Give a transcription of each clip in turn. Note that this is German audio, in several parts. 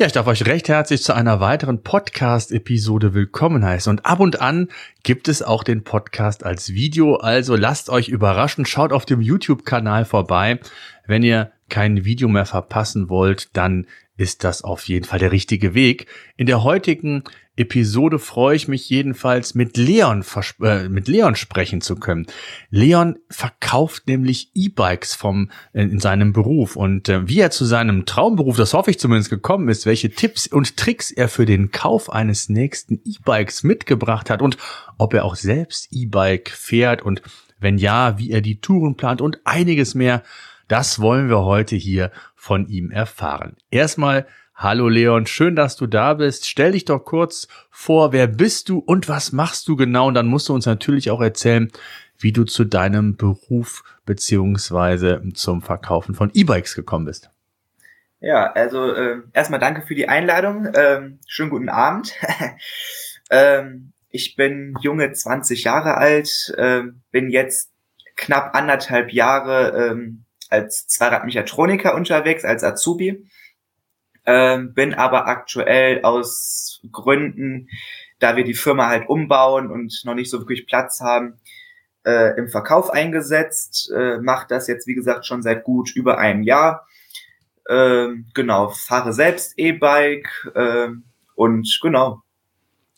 Ja, ich darf euch recht herzlich zu einer weiteren Podcast-Episode willkommen heißen. Und ab und an gibt es auch den Podcast als Video. Also lasst euch überraschen, schaut auf dem YouTube-Kanal vorbei. Wenn ihr kein Video mehr verpassen wollt, dann ist das auf jeden Fall der richtige Weg. In der heutigen Episode freue ich mich jedenfalls mit Leon, äh, mit Leon sprechen zu können. Leon verkauft nämlich E-Bikes vom äh, in seinem Beruf und äh, wie er zu seinem Traumberuf, das hoffe ich zumindest gekommen ist, welche Tipps und Tricks er für den Kauf eines nächsten E-Bikes mitgebracht hat und ob er auch selbst E-Bike fährt und wenn ja, wie er die Touren plant und einiges mehr. Das wollen wir heute hier von ihm erfahren. Erstmal Hallo Leon, schön, dass du da bist. Stell dich doch kurz vor, wer bist du und was machst du genau? Und dann musst du uns natürlich auch erzählen, wie du zu deinem Beruf beziehungsweise zum Verkaufen von E-Bikes gekommen bist. Ja, also äh, erstmal danke für die Einladung. Ähm, schönen guten Abend. ähm, ich bin junge 20 Jahre alt, äh, bin jetzt knapp anderthalb Jahre ähm, als Zweiradmechatroniker unterwegs, als Azubi. Ähm, bin aber aktuell aus Gründen, da wir die Firma halt umbauen und noch nicht so wirklich Platz haben, äh, im Verkauf eingesetzt. Äh, Macht das jetzt, wie gesagt, schon seit gut über einem Jahr. Ähm, genau, fahre selbst E-Bike äh, und genau.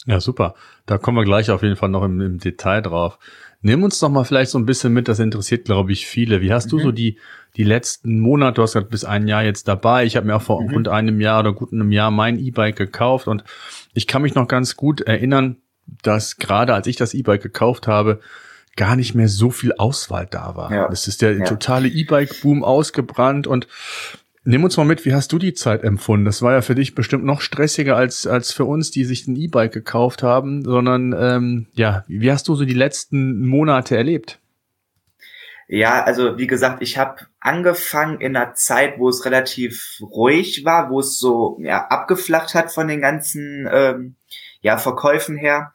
Ja, super. Da kommen wir gleich auf jeden Fall noch im, im Detail drauf. Nimm uns doch mal vielleicht so ein bisschen mit, das interessiert, glaube ich, viele. Wie hast mhm. du so die, die letzten Monate, du hast gesagt, bis ein Jahr jetzt dabei. Ich habe mir auch vor mhm. rund einem Jahr oder gut einem Jahr mein E-Bike gekauft und ich kann mich noch ganz gut erinnern, dass gerade als ich das E-Bike gekauft habe, gar nicht mehr so viel Auswahl da war. Ja. Das ist der ja. totale E-Bike-Boom ausgebrannt und Nimm uns mal mit, wie hast du die Zeit empfunden? Das war ja für dich bestimmt noch stressiger als, als für uns, die sich ein E-Bike gekauft haben, sondern ähm, ja, wie hast du so die letzten Monate erlebt? Ja, also wie gesagt, ich habe angefangen in einer Zeit, wo es relativ ruhig war, wo es so ja, abgeflacht hat von den ganzen ähm, ja, Verkäufen her.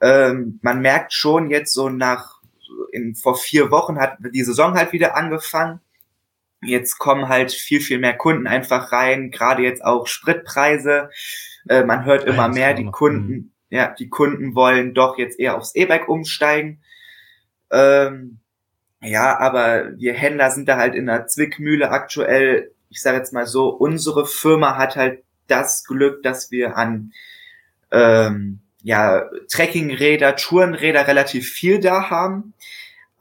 Ähm, man merkt schon jetzt so nach, in, vor vier Wochen hat die Saison halt wieder angefangen Jetzt kommen halt viel, viel mehr Kunden einfach rein, gerade jetzt auch Spritpreise. Äh, man hört immer mehr, die Kunden, mhm. ja, die Kunden wollen doch jetzt eher aufs E-Bike umsteigen. Ähm, ja, aber wir Händler sind da halt in der Zwickmühle aktuell. Ich sage jetzt mal so, unsere Firma hat halt das Glück, dass wir an ähm, ja, Trekkingräder, Tourenräder relativ viel da haben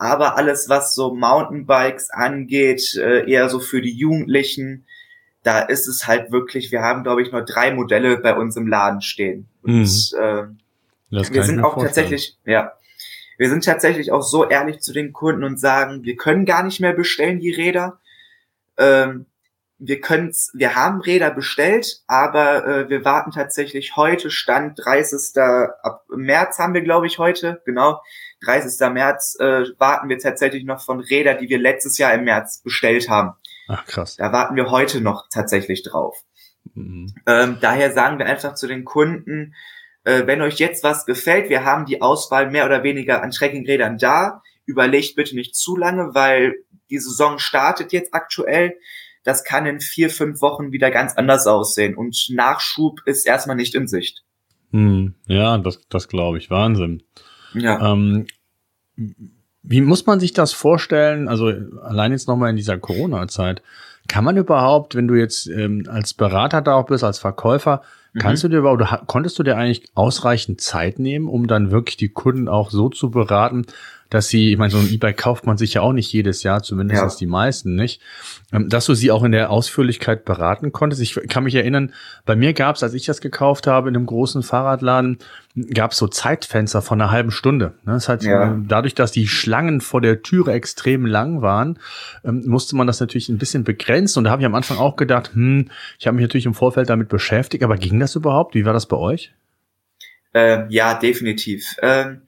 aber alles, was so Mountainbikes angeht, äh, eher so für die Jugendlichen, da ist es halt wirklich, wir haben, glaube ich, nur drei Modelle bei uns im Laden stehen. Und mhm. äh, wir sind auch vorstellen. tatsächlich, ja, wir sind tatsächlich auch so ehrlich zu den Kunden und sagen, wir können gar nicht mehr bestellen, die Räder. Ähm, wir können's, wir haben Räder bestellt, aber äh, wir warten tatsächlich heute, Stand 30. ab März haben wir, glaube ich, heute, genau, 30. März äh, warten wir tatsächlich noch von Räder, die wir letztes Jahr im März bestellt haben. Ach krass. Da warten wir heute noch tatsächlich drauf. Mhm. Ähm, daher sagen wir einfach zu den Kunden, äh, wenn euch jetzt was gefällt, wir haben die Auswahl mehr oder weniger an Trekkingrädern da. Überlegt bitte nicht zu lange, weil die Saison startet jetzt aktuell. Das kann in vier, fünf Wochen wieder ganz anders aussehen und Nachschub ist erstmal nicht in Sicht. Hm, ja, das, das glaube ich. Wahnsinn. Ja. Ähm, wie muss man sich das vorstellen? Also allein jetzt nochmal in dieser Corona-Zeit. Kann man überhaupt, wenn du jetzt ähm, als Berater da auch bist, als Verkäufer, kannst mhm. du dir überhaupt, oder konntest du dir eigentlich ausreichend Zeit nehmen, um dann wirklich die Kunden auch so zu beraten, dass sie, ich meine, so ein E-Bike kauft man sich ja auch nicht jedes Jahr, zumindest ja. die meisten nicht, ähm, dass du sie auch in der Ausführlichkeit beraten konntest. Ich kann mich erinnern, bei mir gab es, als ich das gekauft habe, in einem großen Fahrradladen, gab es so Zeitfenster von einer halben Stunde. Ne? Das heißt, ja. dadurch, dass die Schlangen vor der Türe extrem lang waren, ähm, musste man das natürlich ein bisschen begrenzen. Und da habe ich am Anfang auch gedacht, hm, ich habe mich natürlich im Vorfeld damit beschäftigt, aber ging das überhaupt? Wie war das bei euch? Ähm, ja, definitiv. Ähm,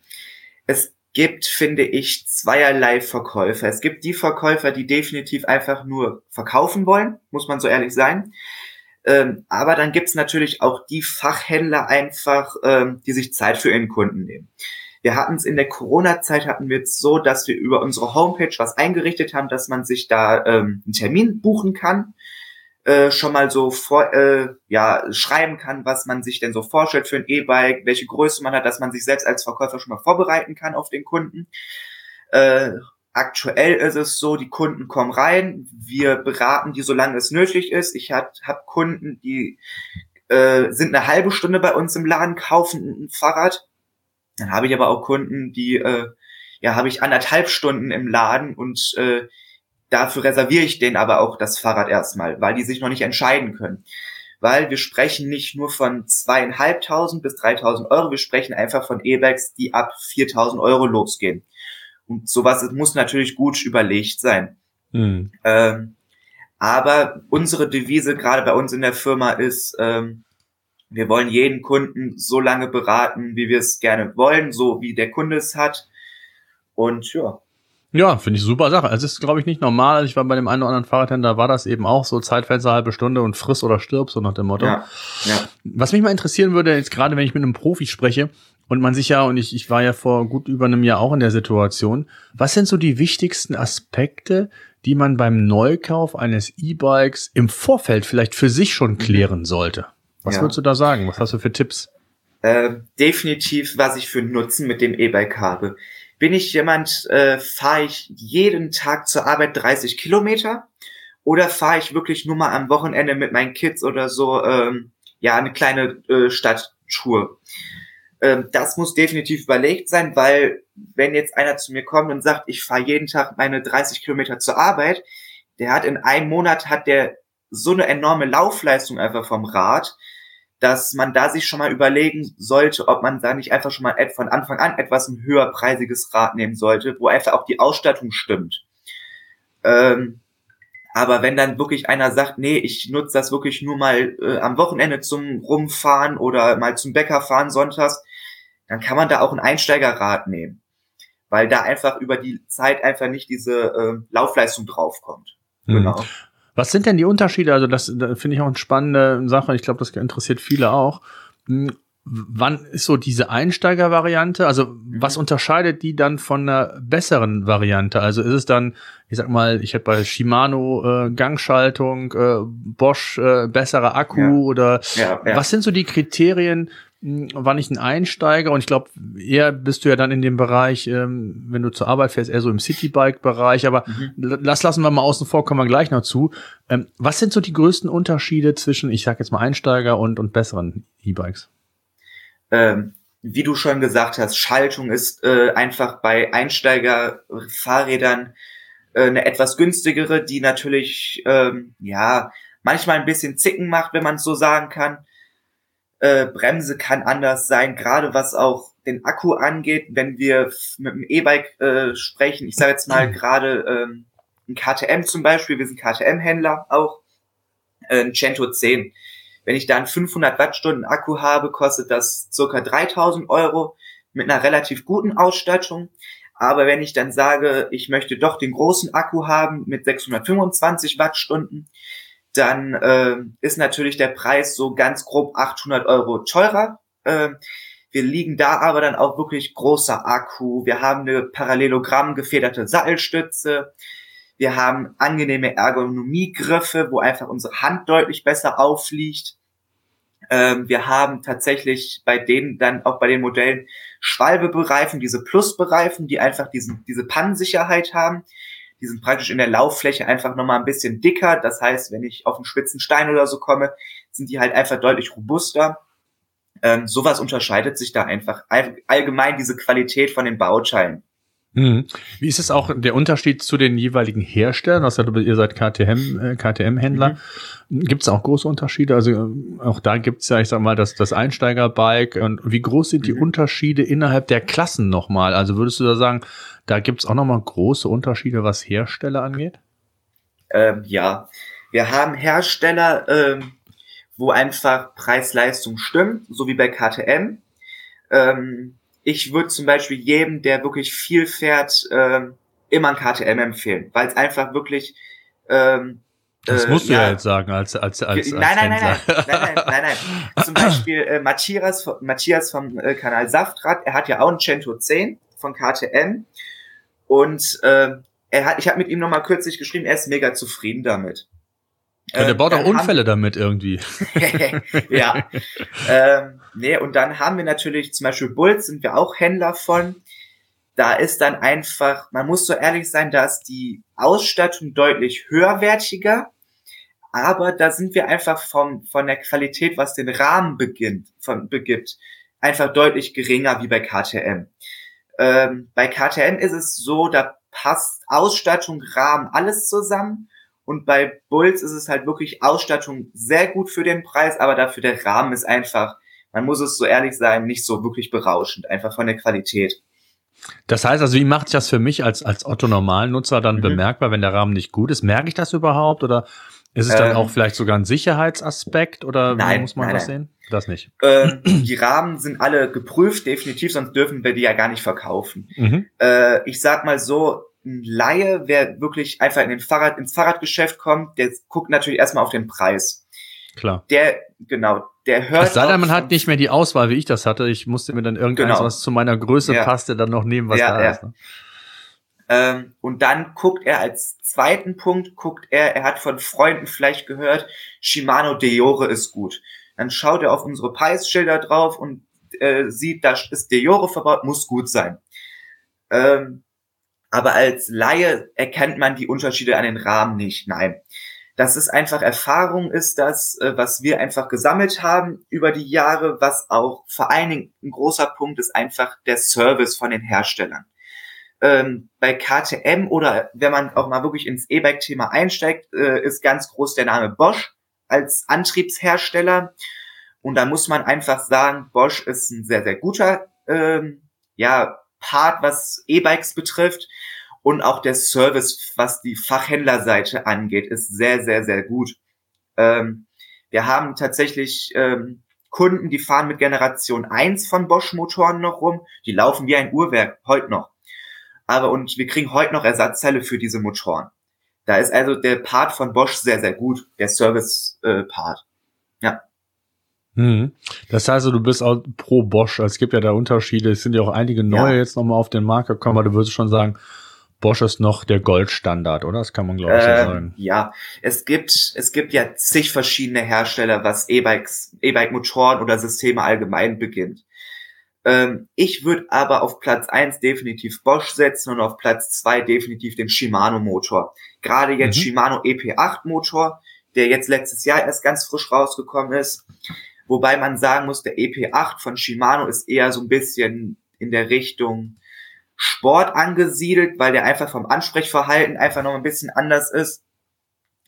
gibt, finde ich, zweierlei Verkäufer. Es gibt die Verkäufer, die definitiv einfach nur verkaufen wollen, muss man so ehrlich sein. Ähm, aber dann gibt's natürlich auch die Fachhändler einfach, ähm, die sich Zeit für ihren Kunden nehmen. Wir hatten es in der Corona-Zeit hatten wir es so, dass wir über unsere Homepage was eingerichtet haben, dass man sich da ähm, einen Termin buchen kann. Äh, schon mal so vor, äh, ja, schreiben kann, was man sich denn so vorstellt für ein E-Bike, welche Größe man hat, dass man sich selbst als Verkäufer schon mal vorbereiten kann auf den Kunden. Äh, aktuell ist es so, die Kunden kommen rein, wir beraten die, solange es nötig ist. Ich habe hab Kunden, die äh, sind eine halbe Stunde bei uns im Laden, kaufen ein Fahrrad. Dann habe ich aber auch Kunden, die äh, ja, habe ich anderthalb Stunden im Laden und äh, dafür reserviere ich denen aber auch das Fahrrad erstmal, weil die sich noch nicht entscheiden können. Weil wir sprechen nicht nur von zweieinhalbtausend bis dreitausend Euro, wir sprechen einfach von E-Bags, die ab viertausend Euro losgehen. Und sowas muss natürlich gut überlegt sein. Mhm. Ähm, aber unsere Devise gerade bei uns in der Firma ist, ähm, wir wollen jeden Kunden so lange beraten, wie wir es gerne wollen, so wie der Kunde es hat. Und ja. Ja, finde ich super Sache. Also es ist, glaube ich, nicht normal. Ich war bei dem einen oder anderen Fahrradhändler, war das eben auch so Zeitfenster halbe Stunde und friss oder stirb, so nach dem Motto. Ja, ja. Was mich mal interessieren würde, jetzt gerade wenn ich mit einem Profi spreche und man sich ja, und ich, ich war ja vor gut über einem Jahr auch in der Situation, was sind so die wichtigsten Aspekte, die man beim Neukauf eines E-Bikes im Vorfeld vielleicht für sich schon mhm. klären sollte? Was ja. würdest du da sagen? Was hast du für Tipps? Äh, definitiv, was ich für Nutzen mit dem E-Bike habe bin ich jemand, äh, fahre ich jeden Tag zur Arbeit 30 Kilometer oder fahre ich wirklich nur mal am Wochenende mit meinen Kids oder so, ähm, ja, eine kleine äh, Stadttour. Ähm, das muss definitiv überlegt sein, weil wenn jetzt einer zu mir kommt und sagt, ich fahre jeden Tag meine 30 Kilometer zur Arbeit, der hat in einem Monat hat der so eine enorme Laufleistung einfach vom Rad, dass man da sich schon mal überlegen sollte, ob man da nicht einfach schon mal von Anfang an etwas ein höherpreisiges Rad nehmen sollte, wo einfach auch die Ausstattung stimmt. Ähm, aber wenn dann wirklich einer sagt, nee, ich nutze das wirklich nur mal äh, am Wochenende zum Rumfahren oder mal zum Bäcker fahren sonntags, dann kann man da auch ein Einsteigerrad nehmen. Weil da einfach über die Zeit einfach nicht diese äh, Laufleistung draufkommt. Mhm. Genau. Was sind denn die Unterschiede? Also das, das finde ich auch eine spannende Sache. Ich glaube, das interessiert viele auch. Hm, wann ist so diese Einsteiger-Variante? Also was unterscheidet die dann von einer besseren Variante? Also ist es dann, ich sag mal, ich hätte bei Shimano äh, Gangschaltung, äh, Bosch äh, besserer Akku ja. oder ja, ja. was sind so die Kriterien, war nicht ein Einsteiger und ich glaube, eher bist du ja dann in dem Bereich, ähm, wenn du zur Arbeit fährst, eher so im Citybike-Bereich, aber mhm. das lassen wir mal außen vor, kommen wir gleich noch zu. Ähm, was sind so die größten Unterschiede zwischen, ich sag jetzt mal Einsteiger und, und besseren E-Bikes? Ähm, wie du schon gesagt hast, Schaltung ist äh, einfach bei Einsteiger-Fahrrädern äh, eine etwas günstigere, die natürlich, ähm, ja, manchmal ein bisschen zicken macht, wenn man es so sagen kann äh, Bremse kann anders sein, gerade was auch den Akku angeht, wenn wir mit dem E-Bike äh, sprechen. Ich sage jetzt mal gerade ähm, ein KTM zum Beispiel, wir sind KTM-Händler auch, äh, ein Cento 10. Wenn ich da einen 500 Wattstunden Akku habe, kostet das circa 3000 Euro mit einer relativ guten Ausstattung. Aber wenn ich dann sage, ich möchte doch den großen Akku haben mit 625 Wattstunden, dann äh, ist natürlich der Preis so ganz grob 800 Euro teurer. Äh, wir liegen da aber dann auch wirklich großer Akku. Wir haben eine Parallelogramm gefederte Sattelstütze. Wir haben angenehme Ergonomiegriffe, wo einfach unsere Hand deutlich besser aufliegt. Ähm, wir haben tatsächlich bei denen dann auch bei den Modellen Schwalbebereifen, diese Plusbereifen, die einfach diesen, diese Pannensicherheit haben die sind praktisch in der Lauffläche einfach nochmal ein bisschen dicker. Das heißt, wenn ich auf einen spitzen Stein oder so komme, sind die halt einfach deutlich robuster. Ähm, sowas unterscheidet sich da einfach allgemein diese Qualität von den Bauteilen. Mhm. Wie ist es auch der Unterschied zu den jeweiligen Herstellern? Also ihr seid KTM, äh, KTM-Händler. Mhm. Gibt es auch große Unterschiede? Also auch da gibt es ja, ich sag mal, das, das Einsteigerbike. Und wie groß sind die mhm. Unterschiede innerhalb der Klassen nochmal? Also würdest du da sagen, da gibt's auch nochmal große Unterschiede, was Hersteller angeht? Ähm, ja, wir haben Hersteller, ähm, wo einfach Preis-Leistung stimmt, so wie bei KTM. Ähm, ich würde zum Beispiel jedem, der wirklich viel fährt, ähm, immer ein KTM empfehlen, weil es einfach wirklich ähm, das musst du ja, jetzt sagen als als als, nein, als nein, nein, nein, nein, nein, nein, nein, nein. Zum Beispiel äh, Matthias, Matthias vom äh, Kanal Saftrad, er hat ja auch ein Cento 10 von KTM und äh, er hat, ich habe mit ihm noch mal kürzlich geschrieben, er ist mega zufrieden damit. Ja, der baut auch Unfälle damit irgendwie. ja. ähm, nee, und dann haben wir natürlich zum Beispiel Bulls, sind wir auch Händler von. Da ist dann einfach, man muss so ehrlich sein, da ist die Ausstattung deutlich höherwertiger, aber da sind wir einfach vom, von der Qualität, was den Rahmen beginnt, von, begibt, einfach deutlich geringer wie bei KTM. Ähm, bei KTM ist es so, da passt Ausstattung, Rahmen, alles zusammen. Und bei Bulls ist es halt wirklich Ausstattung sehr gut für den Preis, aber dafür der Rahmen ist einfach, man muss es so ehrlich sein, nicht so wirklich berauschend, einfach von der Qualität. Das heißt also, wie macht sich das für mich als, als Otto-Normalnutzer dann mhm. bemerkbar, wenn der Rahmen nicht gut ist? Merke ich das überhaupt oder ist es dann ähm, auch vielleicht sogar ein Sicherheitsaspekt oder nein, wie muss man nein, das nein. sehen? Das nicht. Ähm, die Rahmen sind alle geprüft, definitiv, sonst dürfen wir die ja gar nicht verkaufen. Mhm. Äh, ich sag mal so, ein Laie, wer wirklich einfach in den Fahrrad, ins Fahrradgeschäft kommt, der guckt natürlich erstmal auf den Preis. Klar. Der, genau, der hört. Es sei denn, man hat nicht mehr die Auswahl, wie ich das hatte. Ich musste mir dann irgendwas, genau. was zu meiner Größe ja. passte, dann noch nehmen, was ja, da ja. ist. Ne? Ähm, und dann guckt er als zweiten Punkt, guckt er, er hat von Freunden vielleicht gehört, Shimano Deore ist gut. Dann schaut er auf unsere Preisschilder drauf und äh, sieht, da ist Deore verbaut, muss gut sein. Ähm, aber als Laie erkennt man die Unterschiede an den Rahmen nicht. Nein. Das ist einfach Erfahrung, ist das, äh, was wir einfach gesammelt haben über die Jahre, was auch vor allen Dingen ein großer Punkt ist einfach der Service von den Herstellern. Ähm, bei KTM oder wenn man auch mal wirklich ins E-Bike-Thema einsteigt, äh, ist ganz groß der Name Bosch als Antriebshersteller. Und da muss man einfach sagen, Bosch ist ein sehr, sehr guter ähm, ja, Part, was E-Bikes betrifft. Und auch der Service, was die Fachhändlerseite angeht, ist sehr, sehr, sehr gut. Ähm, wir haben tatsächlich ähm, Kunden, die fahren mit Generation 1 von Bosch-Motoren noch rum. Die laufen wie ein Uhrwerk, heute noch. Aber und wir kriegen heute noch Ersatzteile für diese Motoren. Da ist also der Part von Bosch sehr, sehr gut, der Service-Part. Äh, ja. Mhm. Das heißt, du bist auch pro Bosch. Es gibt ja da Unterschiede. Es sind ja auch einige neue ja. jetzt nochmal auf den Markt gekommen, aber du würdest schon sagen, Bosch ist noch der Goldstandard, oder? Das kann man, glaube ich, ähm, so sagen. Ja, es gibt, es gibt ja zig verschiedene Hersteller, was E-Bikes, E-Bike-Motoren oder Systeme allgemein beginnt. Ähm, ich würde aber auf Platz eins definitiv Bosch setzen und auf Platz zwei definitiv den Shimano-Motor. Gerade jetzt mhm. Shimano EP8-Motor, der jetzt letztes Jahr erst ganz frisch rausgekommen ist. Wobei man sagen muss, der EP8 von Shimano ist eher so ein bisschen in der Richtung Sport angesiedelt, weil der einfach vom Ansprechverhalten einfach noch ein bisschen anders ist.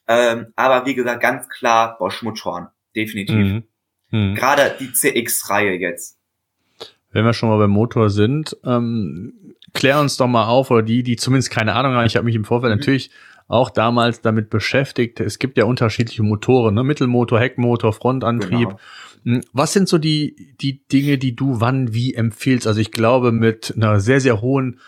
Ähm, aber wie gesagt, ganz klar Bosch-Motoren. Definitiv. Mhm. Mhm. Gerade die CX-Reihe jetzt. Wenn wir schon mal beim Motor sind, ähm, klär uns doch mal auf, oder die, die zumindest keine Ahnung haben, ich habe mich im Vorfeld mhm. natürlich auch damals damit beschäftigt. Es gibt ja unterschiedliche Motoren, ne? Mittelmotor, Heckmotor, Frontantrieb. Genau. Hm, was sind so die, die Dinge, die du wann wie empfiehlst? Also ich glaube, mit einer sehr, sehr hohen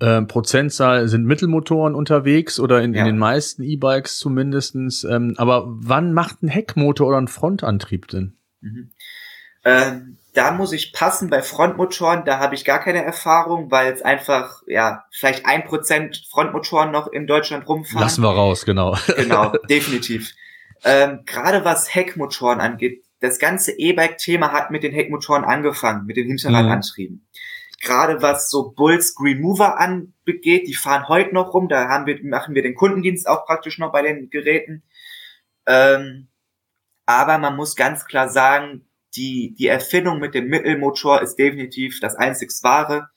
äh, Prozentzahl sind Mittelmotoren unterwegs oder in, ja. in den meisten E-Bikes zumindestens. Ähm, aber wann macht ein Heckmotor oder ein Frontantrieb Sinn? Mhm. Ähm, da muss ich passen bei Frontmotoren, da habe ich gar keine Erfahrung, weil es einfach, ja, vielleicht ein Prozent Frontmotoren noch in Deutschland rumfahren. Lassen wir raus, genau. Genau, definitiv. Ähm, Gerade was Heckmotoren angeht, das ganze E-Bike-Thema hat mit den Heckmotoren angefangen, mit den Hinterradantrieben. Mhm. Gerade was so Bulls Green Mover angeht, die fahren heute noch rum, da haben wir, machen wir den Kundendienst auch praktisch noch bei den Geräten. Ähm, aber man muss ganz klar sagen, die, die Erfindung mit dem Mittelmotor ist definitiv das einzig wahre,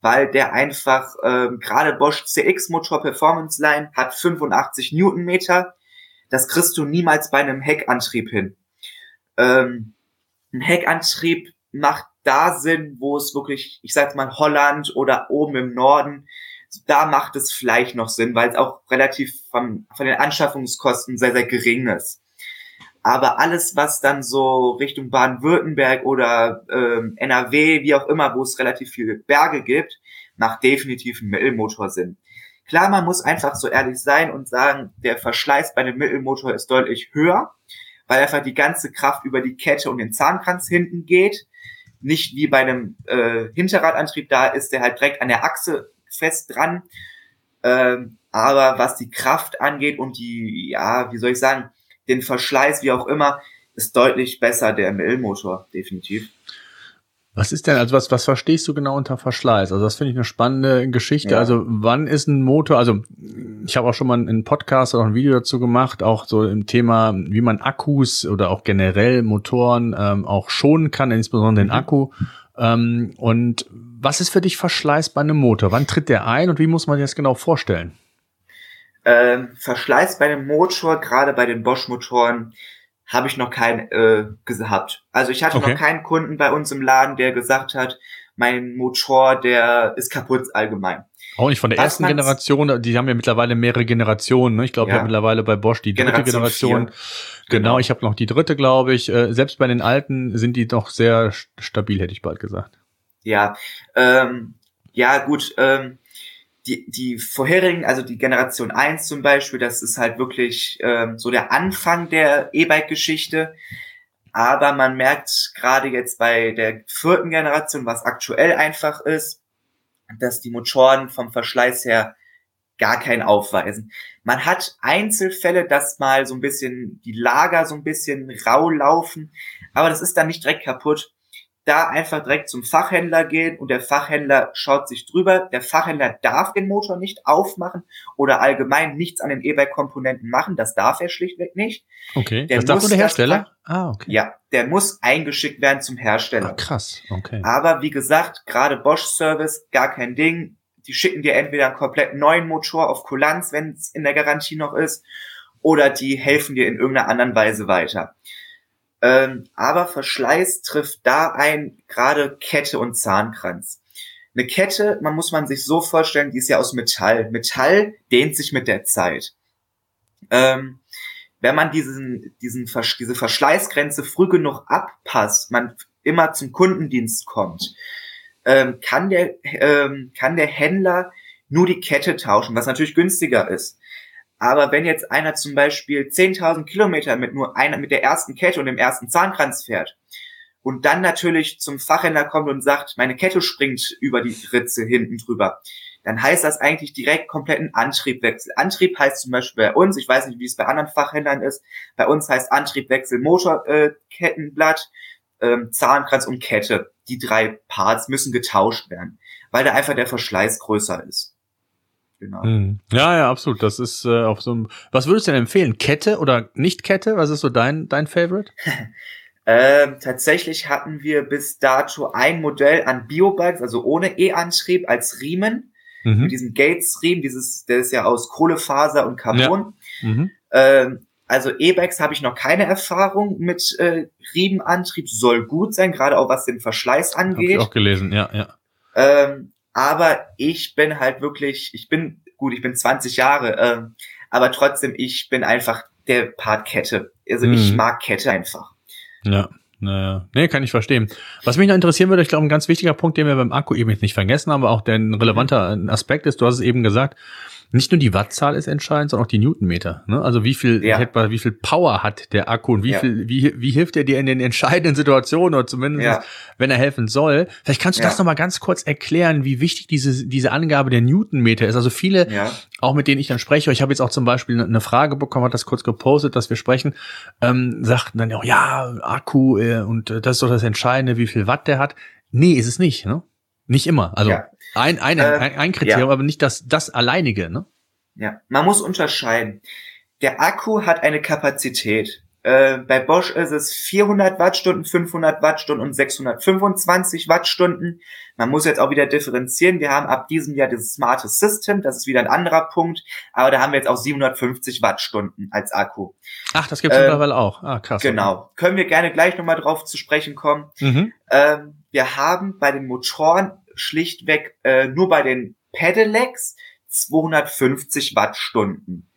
weil der einfach, ähm, gerade Bosch CX Motor Performance Line hat 85 Newtonmeter. Das kriegst du niemals bei einem Heckantrieb hin. Ähm, ein Heckantrieb macht da Sinn, wo es wirklich, ich sag's mal, Holland oder oben im Norden, da macht es vielleicht noch Sinn, weil es auch relativ vom, von den Anschaffungskosten sehr, sehr gering ist. Aber alles, was dann so Richtung Baden-Württemberg oder ähm, NRW, wie auch immer, wo es relativ viele Berge gibt, macht definitiv ein Mittelmotor Sinn. Klar, man muss einfach so ehrlich sein und sagen, der Verschleiß bei einem Mittelmotor ist deutlich höher, weil einfach die ganze Kraft über die Kette und den Zahnkranz hinten geht. Nicht wie bei einem äh, Hinterradantrieb, da ist der halt direkt an der Achse fest dran. Ähm, aber was die Kraft angeht und die, ja, wie soll ich sagen, den Verschleiß, wie auch immer, ist deutlich besser der ML-Motor, definitiv. Was ist denn, also was, was verstehst du genau unter Verschleiß? Also das finde ich eine spannende Geschichte. Ja. Also wann ist ein Motor, also ich habe auch schon mal einen Podcast oder ein Video dazu gemacht, auch so im Thema, wie man Akkus oder auch generell Motoren ähm, auch schonen kann, insbesondere den mhm. Akku. Ähm, und was ist für dich Verschleiß bei einem Motor? Wann tritt der ein und wie muss man sich das genau vorstellen? Ähm, Verschleiß bei einem Motor, gerade bei den Bosch-Motoren, habe ich noch keinen äh, gehabt. Also ich hatte okay. noch keinen Kunden bei uns im Laden, der gesagt hat, mein Motor, der ist kaputt allgemein. Auch nicht von der Was ersten Generation, die haben ja mittlerweile mehrere Generationen. Ne? Ich glaube, ja. haben mittlerweile bei Bosch die dritte Generation. Generation. Genau, genau, ich habe noch die dritte, glaube ich. Äh, selbst bei den alten sind die doch sehr stabil, hätte ich bald gesagt. Ja, ähm, ja gut. Ähm, die, die vorherigen, also die Generation 1 zum Beispiel, das ist halt wirklich ähm, so der Anfang der E-Bike-Geschichte. Aber man merkt gerade jetzt bei der vierten Generation, was aktuell einfach ist, dass die Motoren vom Verschleiß her gar keinen aufweisen. Man hat Einzelfälle, dass mal so ein bisschen die Lager so ein bisschen rau laufen, aber das ist dann nicht direkt kaputt da einfach direkt zum Fachhändler gehen und der Fachhändler schaut sich drüber. Der Fachhändler darf den Motor nicht aufmachen oder allgemein nichts an den E-Bike-Komponenten machen. Das darf er schlichtweg nicht. Okay. Der das darf nur der Hersteller? Ah, okay. Ja, der muss eingeschickt werden zum Hersteller. Ah, krass. Okay. Aber wie gesagt, gerade Bosch Service, gar kein Ding. Die schicken dir entweder einen komplett neuen Motor auf Kulanz, wenn es in der Garantie noch ist, oder die helfen dir in irgendeiner anderen Weise weiter. Ähm, aber Verschleiß trifft da ein, gerade Kette und Zahnkranz. Eine Kette, man muss man sich so vorstellen, die ist ja aus Metall. Metall dehnt sich mit der Zeit. Ähm, wenn man diesen, diesen, diese Verschleißgrenze früh genug abpasst, man immer zum Kundendienst kommt, ähm, kann der, ähm, kann der Händler nur die Kette tauschen, was natürlich günstiger ist. Aber wenn jetzt einer zum Beispiel 10.000 Kilometer mit nur einer, mit der ersten Kette und dem ersten Zahnkranz fährt und dann natürlich zum Fachhändler kommt und sagt, meine Kette springt über die Ritze hinten drüber, dann heißt das eigentlich direkt kompletten Antriebwechsel. Antrieb heißt zum Beispiel bei uns, ich weiß nicht, wie es bei anderen Fachhändlern ist, bei uns heißt Antriebwechsel Motorkettenblatt, äh, ähm, Zahnkranz und Kette. Die drei Parts müssen getauscht werden, weil da einfach der Verschleiß größer ist. Genau. Hm. Ja, ja, absolut. Das ist äh, auf so einem. Was würdest du denn empfehlen? Kette oder nicht Kette? Was ist so dein dein Favorite? ähm, tatsächlich hatten wir bis dato ein Modell an Biobikes, also ohne E-Antrieb als Riemen mhm. mit diesem Gates-Riemen. Dieses, der ist ja aus Kohlefaser und Carbon. Ja. Mhm. Ähm, also E-Bikes habe ich noch keine Erfahrung mit äh, Riemenantrieb. Soll gut sein, gerade auch was den Verschleiß angeht. Hab ich auch gelesen, ja, ja. Ähm, aber ich bin halt wirklich, ich bin, gut, ich bin 20 Jahre, äh, aber trotzdem, ich bin einfach der Part Kette. Also mhm. ich mag Kette einfach. Ja. Naja, nee, kann ich verstehen. Was mich noch interessieren würde, ich glaube, ein ganz wichtiger Punkt, den wir beim Akku eben nicht vergessen haben, aber auch der ein relevanter Aspekt ist, du hast es eben gesagt, nicht nur die Wattzahl ist entscheidend, sondern auch die Newtonmeter. Ne? Also wie viel, ja. wie viel Power hat der Akku und wie ja. viel, wie, wie hilft er dir in den entscheidenden Situationen oder zumindest, ja. wenn er helfen soll. Vielleicht kannst du das nochmal ganz kurz erklären, wie wichtig diese, diese Angabe der Newtonmeter ist. Also viele, auch mit denen ich dann spreche, ich habe jetzt auch zum Beispiel eine Frage bekommen, hat das kurz gepostet, dass wir sprechen, ähm, sagten dann auch, ja, Akku äh, und äh, das ist doch das Entscheidende, wie viel Watt der hat. Nee, ist es nicht, ne? Nicht immer. Also ja. ein, ein, äh, ein, ein Kriterium, ja. aber nicht das, das alleinige, ne? Ja, man muss unterscheiden. Der Akku hat eine Kapazität. Äh, bei Bosch ist es 400 Wattstunden, 500 Wattstunden und 625 Wattstunden. Man muss jetzt auch wieder differenzieren. Wir haben ab diesem Jahr das smarte System. Das ist wieder ein anderer Punkt. Aber da haben wir jetzt auch 750 Wattstunden als Akku. Ach, das gibt es äh, mittlerweile auch. Ah, krass. Genau. Können wir gerne gleich nochmal drauf zu sprechen kommen. Mhm. Ähm, wir haben bei den Motoren schlichtweg äh, nur bei den Pedelecs 250 Wattstunden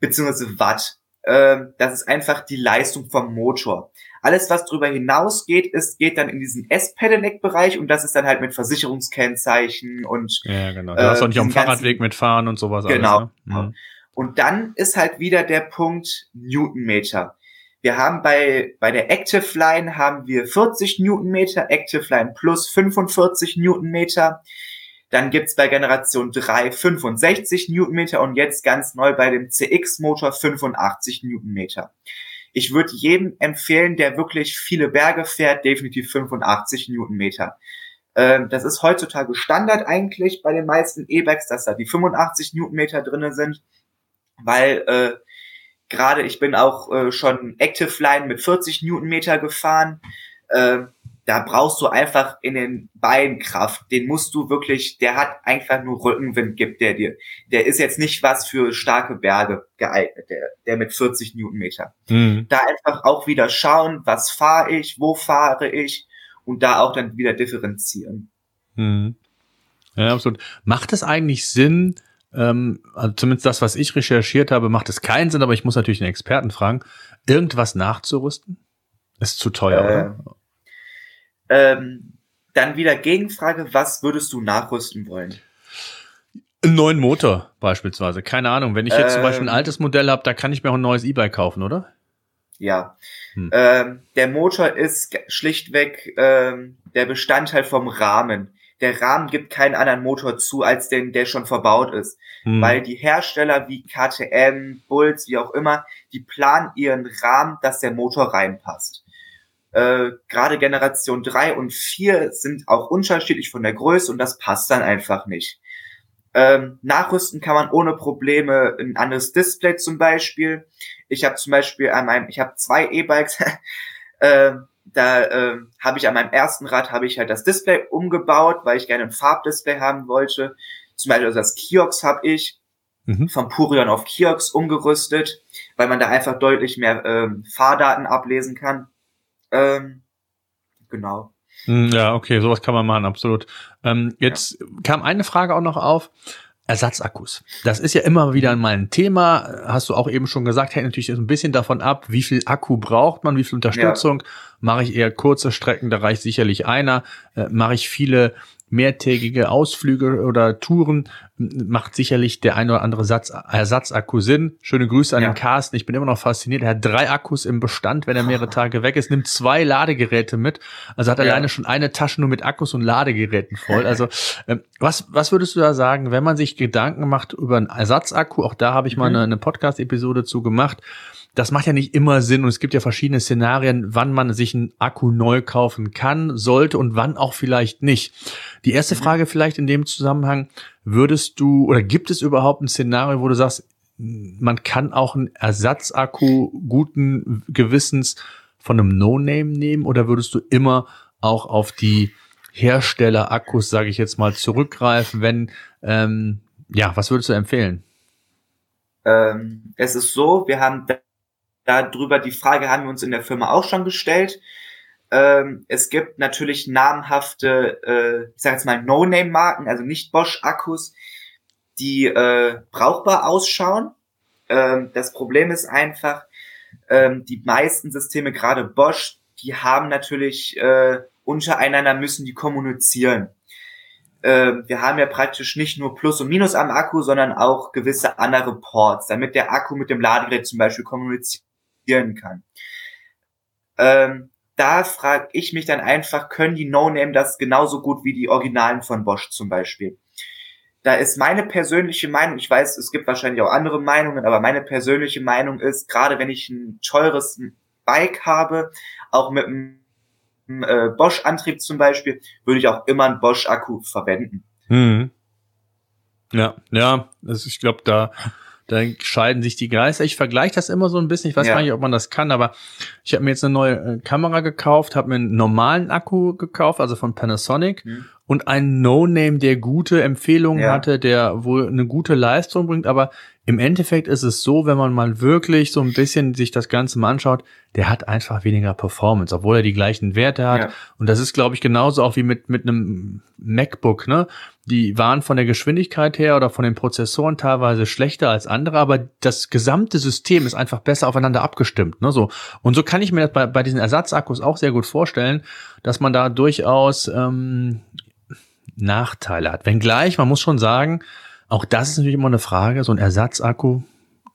beziehungsweise Watt. Ähm, das ist einfach die Leistung vom Motor. Alles, was darüber hinausgeht, ist, geht dann in diesen S-Pedelec-Bereich und das ist dann halt mit Versicherungskennzeichen und ja, genau. Du äh, hast auch nicht am Fahrradweg mitfahren und sowas. Genau. Alles, ne? mhm. Und dann ist halt wieder der Punkt Newtonmeter. Wir haben bei, bei der Active Line haben wir 40 Newtonmeter, Active Line Plus 45 Newtonmeter. Dann gibt's bei Generation 3 65 Newtonmeter und jetzt ganz neu bei dem CX-Motor 85 Newtonmeter. Ich würde jedem empfehlen, der wirklich viele Berge fährt, definitiv 85 Newtonmeter. Ähm, das ist heutzutage Standard eigentlich bei den meisten E-Bikes, dass da die 85 Newtonmeter drinne sind, weil äh, gerade ich bin auch äh, schon Active Line mit 40 Newtonmeter gefahren. Äh, da brauchst du einfach in den Beinen Kraft. Den musst du wirklich, der hat einfach nur Rückenwind, gibt der dir. Der ist jetzt nicht was für starke Berge geeignet, der, der mit 40 Newtonmeter. Mhm. Da einfach auch wieder schauen, was fahre ich, wo fahre ich und da auch dann wieder differenzieren. Mhm. Ja, absolut. Macht es eigentlich Sinn, ähm, also zumindest das, was ich recherchiert habe, macht es keinen Sinn, aber ich muss natürlich den Experten fragen, irgendwas nachzurüsten? Ist zu teuer, äh, oder? Ähm, dann wieder Gegenfrage, was würdest du nachrüsten wollen? Einen neuen Motor beispielsweise. Keine Ahnung. Wenn ich jetzt ähm, zum Beispiel ein ähm. altes Modell habe, da kann ich mir auch ein neues E-Bike kaufen, oder? Ja. Hm. Ähm, der Motor ist schlichtweg ähm, der Bestandteil vom Rahmen. Der Rahmen gibt keinen anderen Motor zu, als den, der schon verbaut ist. Hm. Weil die Hersteller wie KTM, Bulls, wie auch immer, die planen ihren Rahmen, dass der Motor reinpasst. Äh, Gerade Generation 3 und 4 sind auch unterschiedlich von der Größe und das passt dann einfach nicht. Ähm, nachrüsten kann man ohne Probleme ein anderes Display zum Beispiel. Ich habe zum Beispiel an meinem, ich habe zwei E-Bikes, äh, da äh, habe ich an meinem ersten Rad habe ich halt das Display umgebaut, weil ich gerne ein Farbdisplay haben wollte. Zum Beispiel also das Kiox habe ich mhm. vom Purion auf Kiox umgerüstet, weil man da einfach deutlich mehr ähm, Fahrdaten ablesen kann. Ähm, genau. Hm, ja, okay, sowas kann man machen, absolut. Ähm, jetzt ja. kam eine Frage auch noch auf. Ersatzakkus. Das ist ja immer wieder mal ein Thema. Hast du auch eben schon gesagt, hängt natürlich ein bisschen davon ab, wie viel Akku braucht man, wie viel Unterstützung. Ja. Mache ich eher kurze Strecken, da reicht sicherlich einer. Äh, mache ich viele mehrtägige Ausflüge oder Touren macht sicherlich der ein oder andere Satz, Ersatzakku Sinn. Schöne Grüße an ja. den Carsten. Ich bin immer noch fasziniert. Er hat drei Akkus im Bestand, wenn er mehrere Tage weg ist, nimmt zwei Ladegeräte mit. Also hat ja. alleine schon eine Tasche nur mit Akkus und Ladegeräten voll. Also ähm, was, was würdest du da sagen, wenn man sich Gedanken macht über einen Ersatzakku? Auch da habe ich mal mhm. eine, eine Podcast-Episode zu gemacht das macht ja nicht immer Sinn und es gibt ja verschiedene Szenarien, wann man sich einen Akku neu kaufen kann, sollte und wann auch vielleicht nicht. Die erste mhm. Frage vielleicht in dem Zusammenhang, würdest du oder gibt es überhaupt ein Szenario, wo du sagst, man kann auch einen Ersatzakku guten Gewissens von einem No-Name nehmen oder würdest du immer auch auf die Hersteller-Akkus, sage ich jetzt mal, zurückgreifen, wenn, ähm, ja, was würdest du empfehlen? Ähm, es ist so, wir haben darüber, die Frage haben wir uns in der Firma auch schon gestellt. Ähm, es gibt natürlich namhafte, äh, ich sage jetzt mal No-Name-Marken, also nicht Bosch-Akkus, die äh, brauchbar ausschauen. Ähm, das Problem ist einfach, ähm, die meisten Systeme, gerade Bosch, die haben natürlich äh, untereinander müssen die kommunizieren. Äh, wir haben ja praktisch nicht nur Plus und Minus am Akku, sondern auch gewisse andere Ports, damit der Akku mit dem Ladegerät zum Beispiel kommuniziert kann. Ähm, da frage ich mich dann einfach, können die No-Name das genauso gut wie die Originalen von Bosch zum Beispiel? Da ist meine persönliche Meinung, ich weiß, es gibt wahrscheinlich auch andere Meinungen, aber meine persönliche Meinung ist, gerade wenn ich ein teures Bike habe, auch mit einem äh, Bosch-Antrieb zum Beispiel, würde ich auch immer einen Bosch-Akku verwenden. Hm. Ja, ja, also ich glaube, da da scheiden sich die Geister. Ich vergleiche das immer so ein bisschen. Ich weiß ja. gar nicht, ob man das kann, aber ich habe mir jetzt eine neue äh, Kamera gekauft, habe mir einen normalen Akku gekauft, also von Panasonic. Mhm und ein No-Name, der gute Empfehlungen ja. hatte, der wohl eine gute Leistung bringt, aber im Endeffekt ist es so, wenn man mal wirklich so ein bisschen sich das Ganze mal anschaut, der hat einfach weniger Performance, obwohl er die gleichen Werte hat. Ja. Und das ist, glaube ich, genauso auch wie mit, mit einem MacBook, ne? Die waren von der Geschwindigkeit her oder von den Prozessoren teilweise schlechter als andere, aber das gesamte System ist einfach besser aufeinander abgestimmt, ne? So. Und so kann ich mir das bei, bei diesen Ersatzakkus auch sehr gut vorstellen, dass man da durchaus, ähm, Nachteile hat. Wenngleich, man muss schon sagen, auch das ist natürlich immer eine Frage, so ein Ersatzakku,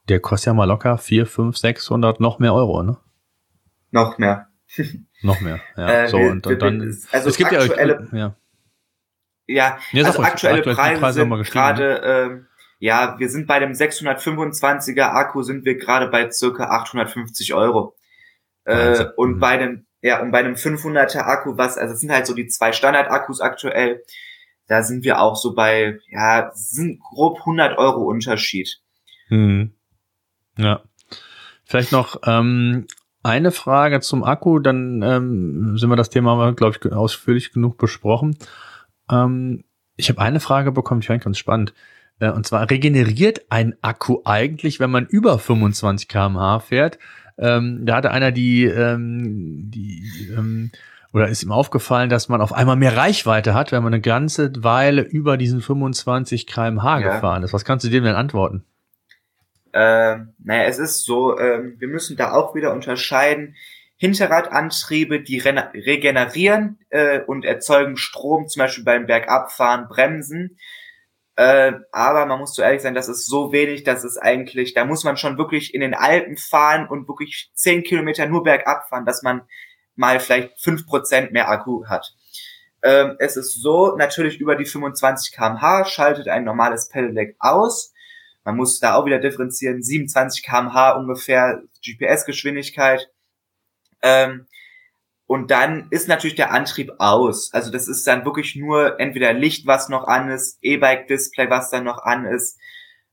der kostet ja mal locker 4, 5, 600, noch mehr Euro, ne? Noch mehr. noch mehr, ja. Äh, so, und, und dann, also es gibt aktuelle, ja, ja. ja, Ja, sag also aktuelle aktuell- die Preise, Preise haben wir sind gerade, ähm, ja, wir sind bei dem 625er Akku sind wir gerade bei circa 850 Euro. Äh, und Mhm. bei dem, ja, und bei dem 500er Akku, was, also es sind halt so die zwei Standard-Akkus aktuell, da sind wir auch so bei, ja, sind grob 100 Euro Unterschied. Hm. Ja. Vielleicht noch ähm, eine Frage zum Akku, dann ähm, sind wir das Thema, glaube ich, ausführlich genug besprochen. Ähm, ich habe eine Frage bekommen, die fand ich ganz spannend. Äh, und zwar, regeneriert ein Akku eigentlich, wenn man über 25 km/h fährt? Ähm, da hatte einer die, ähm, die ähm, oder ist ihm aufgefallen, dass man auf einmal mehr Reichweite hat, wenn man eine ganze Weile über diesen 25 km/h Ja. gefahren ist. Was kannst du dem denn antworten? Ähm, naja, es ist so, ähm, wir müssen da auch wieder unterscheiden. Hinterradantriebe, die regenerieren äh, und erzeugen Strom, zum Beispiel beim Bergabfahren, Bremsen. Äh, aber man muss so ehrlich sein, das ist so wenig, dass es eigentlich, da muss man schon wirklich in den Alpen fahren und wirklich zehn Kilometer nur bergab fahren, dass man mal vielleicht fünf Prozent mehr Akku hat. Ähm, es ist so, natürlich über die 25 kmh schaltet ein normales Pedelec aus. Man muss da auch wieder differenzieren, 27 kmh ungefähr GPS-Geschwindigkeit. Ähm, und dann ist natürlich der Antrieb aus. Also das ist dann wirklich nur entweder Licht, was noch an ist, E-Bike-Display, was dann noch an ist.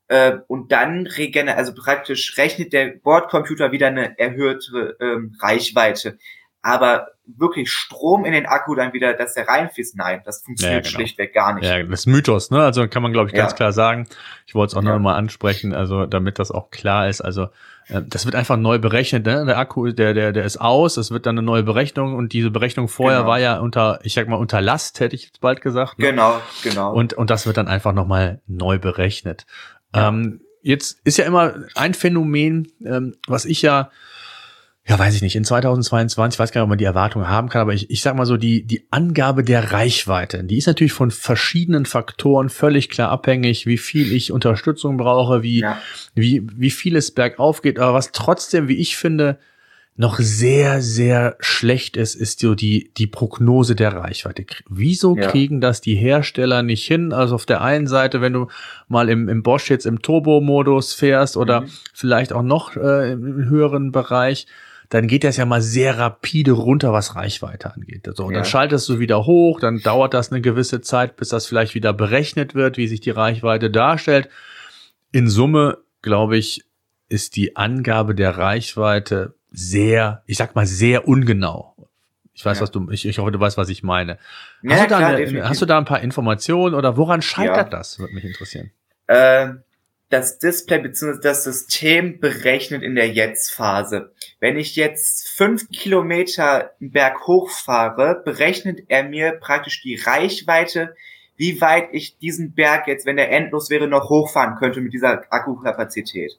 Äh, und dann regener also praktisch rechnet der Bordcomputer wieder eine erhöhte ähm, Reichweite. Aber wirklich Strom in den Akku dann wieder, dass der reinfließt, nein, das funktioniert Ja, genau. schlichtweg gar nicht. Ja, das ist Mythos, ne? Also kann man, glaube ich, ganz Ja. klar sagen. Ich wollte es auch Ja. noch mal ansprechen, also damit das auch klar ist. Also äh, das wird einfach neu berechnet, ne? Der Akku, der, der, der ist aus, es wird dann eine neue Berechnung und diese Berechnung vorher Genau. war ja unter, ich sag mal, unter Last, hätte ich jetzt bald gesagt. Ne? Genau, genau. Und, und das wird dann einfach nochmal neu berechnet. Ja. Ähm, jetzt ist ja immer ein Phänomen, ähm, was ich ja, ja, weiß ich nicht, in 2022, ich weiß gar nicht, ob man die Erwartung haben kann, aber ich, ich sag mal so, die, die Angabe der Reichweite, die ist natürlich von verschiedenen Faktoren völlig klar abhängig, wie viel ich Unterstützung brauche, wie, ja. wie, wie viel es bergauf geht, aber was trotzdem, wie ich finde, noch sehr, sehr schlecht ist, ist so die, die Prognose der Reichweite. Wieso Ja. kriegen das die Hersteller nicht hin? Also auf der einen Seite, wenn du mal im, im Bosch jetzt im Turbo-Modus fährst oder Mhm. vielleicht auch noch äh, im höheren Bereich, dann geht das ja mal sehr rapide runter, was Reichweite angeht. So, und dann Ja. schaltest du wieder hoch, dann dauert das eine gewisse Zeit, bis das vielleicht wieder berechnet wird, wie sich die Reichweite darstellt. In Summe, glaube ich, ist die Angabe der Reichweite sehr, ich sag mal, sehr ungenau. Ich weiß, Ja. was du, ich, ich hoffe, du weißt, was ich meine. Ja, Hast, du da klar, eine, hast du da ein paar Informationen oder woran scheitert das? Würde mich interessieren. Ähm, das Display bzw. das System berechnet in der Jetzt-Phase. Wenn ich jetzt fünf Kilometer einen Berg hochfahre, berechnet er mir praktisch die Reichweite, wie weit ich diesen Berg jetzt, wenn der endlos wäre, noch hochfahren könnte mit dieser Akkukapazität.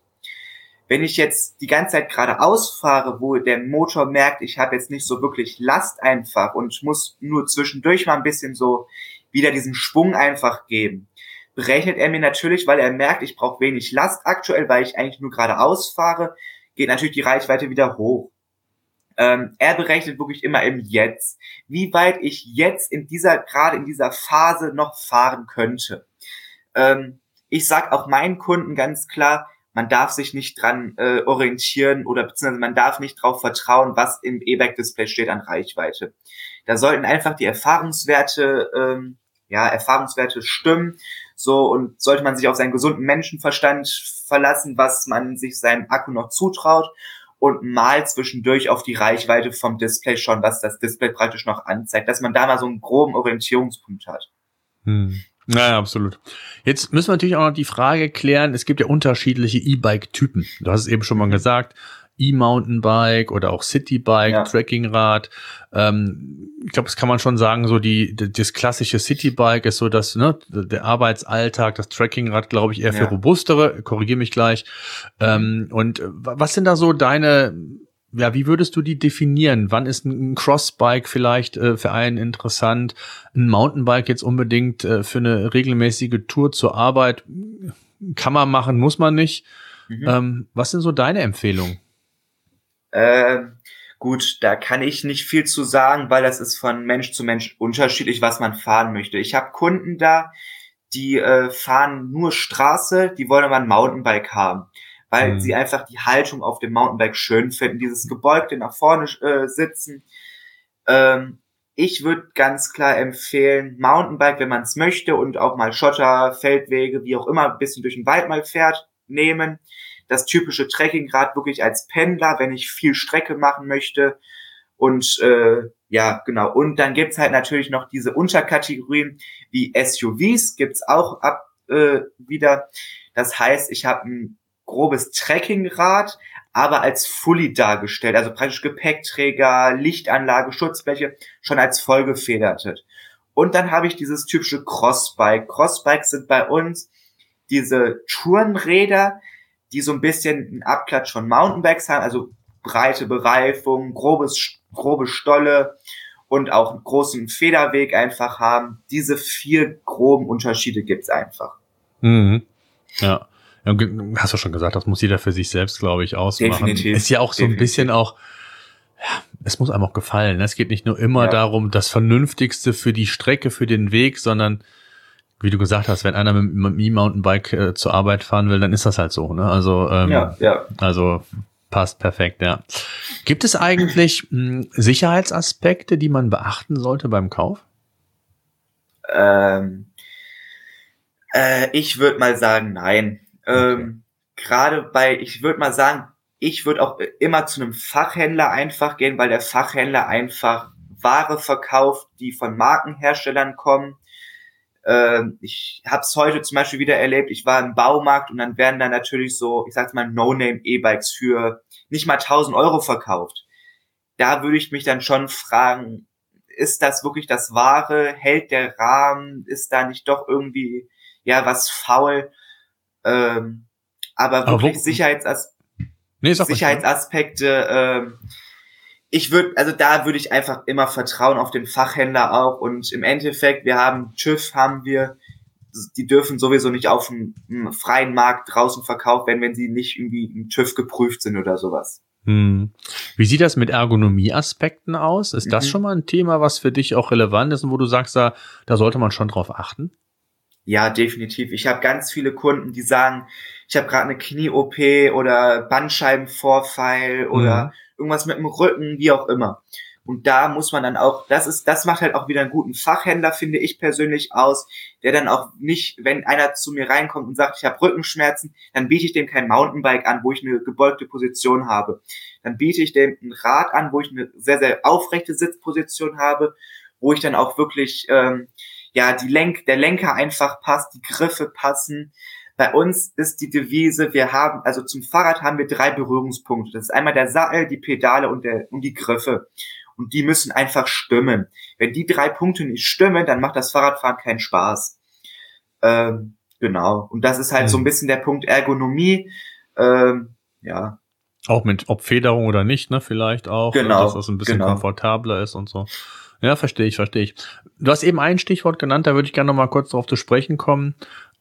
Wenn ich jetzt die ganze Zeit geradeaus fahre, wo der Motor merkt, ich habe jetzt nicht so wirklich Last einfach und muss nur zwischendurch mal ein bisschen so wieder diesen Schwung einfach geben, berechnet er mir natürlich, weil er merkt, ich brauche wenig Last aktuell, weil ich eigentlich nur geradeaus fahre, geht natürlich die Reichweite wieder hoch. Ähm, er berechnet wirklich immer im Jetzt, wie weit ich jetzt in dieser, gerade in dieser Phase noch fahren könnte. Ähm, ich sag auch meinen Kunden ganz klar, man darf sich nicht dran äh, orientieren oder beziehungsweise man darf nicht darauf vertrauen, was im E-Bike-Display steht an Reichweite. Da sollten einfach die Erfahrungswerte, ähm, ja, Erfahrungswerte stimmen. So, und sollte man sich auf seinen gesunden Menschenverstand verlassen, was man sich seinem Akku noch zutraut und mal zwischendurch auf die Reichweite vom Display schon, was das Display praktisch noch anzeigt, dass man da mal so einen groben Orientierungspunkt hat. Hm. Naja, absolut. Jetzt müssen wir natürlich auch noch die Frage klären, es gibt ja unterschiedliche E-Bike-Typen. Du hast es eben schon mal gesagt, E-Mountainbike oder auch Citybike, Ja. Trekkingrad. Ähm, ich glaube, das kann man schon sagen, so die, das klassische Citybike ist so das, ne, der Arbeitsalltag, das Trekkingrad, glaube ich, eher für Ja. robustere, korrigiere mich gleich. Ähm, und was sind da so deine, ja, wie würdest du die definieren? Wann ist ein Crossbike vielleicht äh, für einen interessant? Ein Mountainbike jetzt unbedingt äh, für eine regelmäßige Tour zur Arbeit? Kann man machen, muss man nicht. Mhm. Ähm, was sind so deine Empfehlungen? Ähm, Gut, da kann ich nicht viel zu sagen, weil das ist von Mensch zu Mensch unterschiedlich, was man fahren möchte. Ich habe Kunden da, die äh, fahren nur Straße, die wollen aber ein Mountainbike haben, weil mhm. sie einfach die Haltung auf dem Mountainbike schön finden, dieses gebeugte nach vorne äh, sitzen. Ähm, ich würde ganz klar empfehlen, Mountainbike, wenn man es möchte und auch mal Schotter, Feldwege, wie auch immer, ein bisschen durch den Wald mal fährt, nehmen das typische Trekkingrad wirklich als Pendler, wenn ich viel Strecke machen möchte. Und äh, ja, genau. Und dann gibt's halt natürlich noch diese Unterkategorien wie SUVs, gibt's auch ab äh, wieder. Das heißt, ich habe ein grobes Trekkingrad, aber als Fully dargestellt, also praktisch Gepäckträger, Lichtanlage, Schutzbleche, schon als vollgefedertet. Und dann habe ich dieses typische Crossbike. Crossbikes sind bei uns diese Tourenräder, die so ein bisschen einen Abklatsch von Mountainbikes haben, also breite Bereifung, grobes, grobe Stolle und auch einen großen Federweg einfach haben. Diese vier groben Unterschiede gibt's einfach. Mhm. Ja. ja. Hast du schon gesagt, das muss jeder für sich selbst, glaube ich, ausmachen. Definitiv. Ist ja auch so Definitiv. ein bisschen auch, ja, es muss einem auch gefallen. Ne? Es geht nicht nur immer ja. darum, das Vernünftigste für die Strecke, für den Weg, sondern wie du gesagt hast, wenn einer mit, mit E-Mountainbike äh, zur Arbeit fahren will, dann ist das halt so. Ne? Also, ähm, ja, ja. also passt perfekt, ja. Gibt es eigentlich mh, hm, Sicherheitsaspekte, die man beachten sollte beim Kauf? Ähm, äh, ich würde mal sagen, nein. Okay. Ähm, Gerade bei, ich würde mal sagen, ich würde auch immer zu einem Fachhändler einfach gehen, weil der Fachhändler einfach Ware verkauft, die von Markenherstellern kommen ähm, ich habe es heute zum Beispiel wieder erlebt, ich war im Baumarkt und dann werden da natürlich so, ich sag's mal, No-Name-E-Bikes für nicht mal 1000 Euro verkauft. Da würde ich mich dann schon fragen, ist das wirklich das Wahre? Hält der Rahmen? Ist da nicht doch irgendwie, ja, was faul? Ähm, aber wirklich aber Sicherheitsas nee, Sicherheitsaspekte, ähm, ich würde, also da würde ich einfach immer vertrauen auf den Fachhändler auch und im Endeffekt, wir haben TÜV, haben wir, die dürfen sowieso nicht auf dem, freien Markt draußen verkauft werden, wenn sie nicht irgendwie im TÜV geprüft sind oder sowas. Hm. Wie sieht das mit Ergonomieaspekten aus? Ist das mhm. schon mal ein Thema, was für dich auch relevant ist und wo du sagst, da, da sollte man schon drauf achten? Ja, definitiv. Ich habe ganz viele Kunden, die sagen, ich habe gerade eine Knie-OP oder Bandscheibenvorfall oder mhm irgendwas mit dem Rücken, wie auch immer. Und da muss man dann auch, das ist, das macht halt auch wieder einen guten Fachhändler, finde ich persönlich aus, der dann auch nicht, wenn einer zu mir reinkommt und sagt, ich habe Rückenschmerzen, dann biete ich dem kein Mountainbike an, wo ich eine gebeugte Position habe. Dann biete ich dem ein Rad an, wo ich eine sehr, sehr aufrechte Sitzposition habe, wo ich dann auch wirklich, ähm, ja, die Lenk, der Lenker einfach passt, die Griffe passen, bei uns ist die Devise, wir haben, also zum Fahrrad haben wir drei Berührungspunkte. Das ist einmal der Sattel, die Pedale und, der, und die Griffe. Und die müssen einfach stimmen. Wenn die drei Punkte nicht stimmen, dann macht das Fahrradfahren keinen Spaß. Ähm, genau. Und das ist halt mhm. so ein bisschen der Punkt Ergonomie. Ähm, ja. Auch mit, ob Federung oder nicht, ne, vielleicht auch. Genau. Dass das ein bisschen genau. komfortabler ist und so. Ja, verstehe ich, verstehe ich. Du hast eben ein Stichwort genannt, da würde ich gerne noch mal kurz darauf zu sprechen kommen.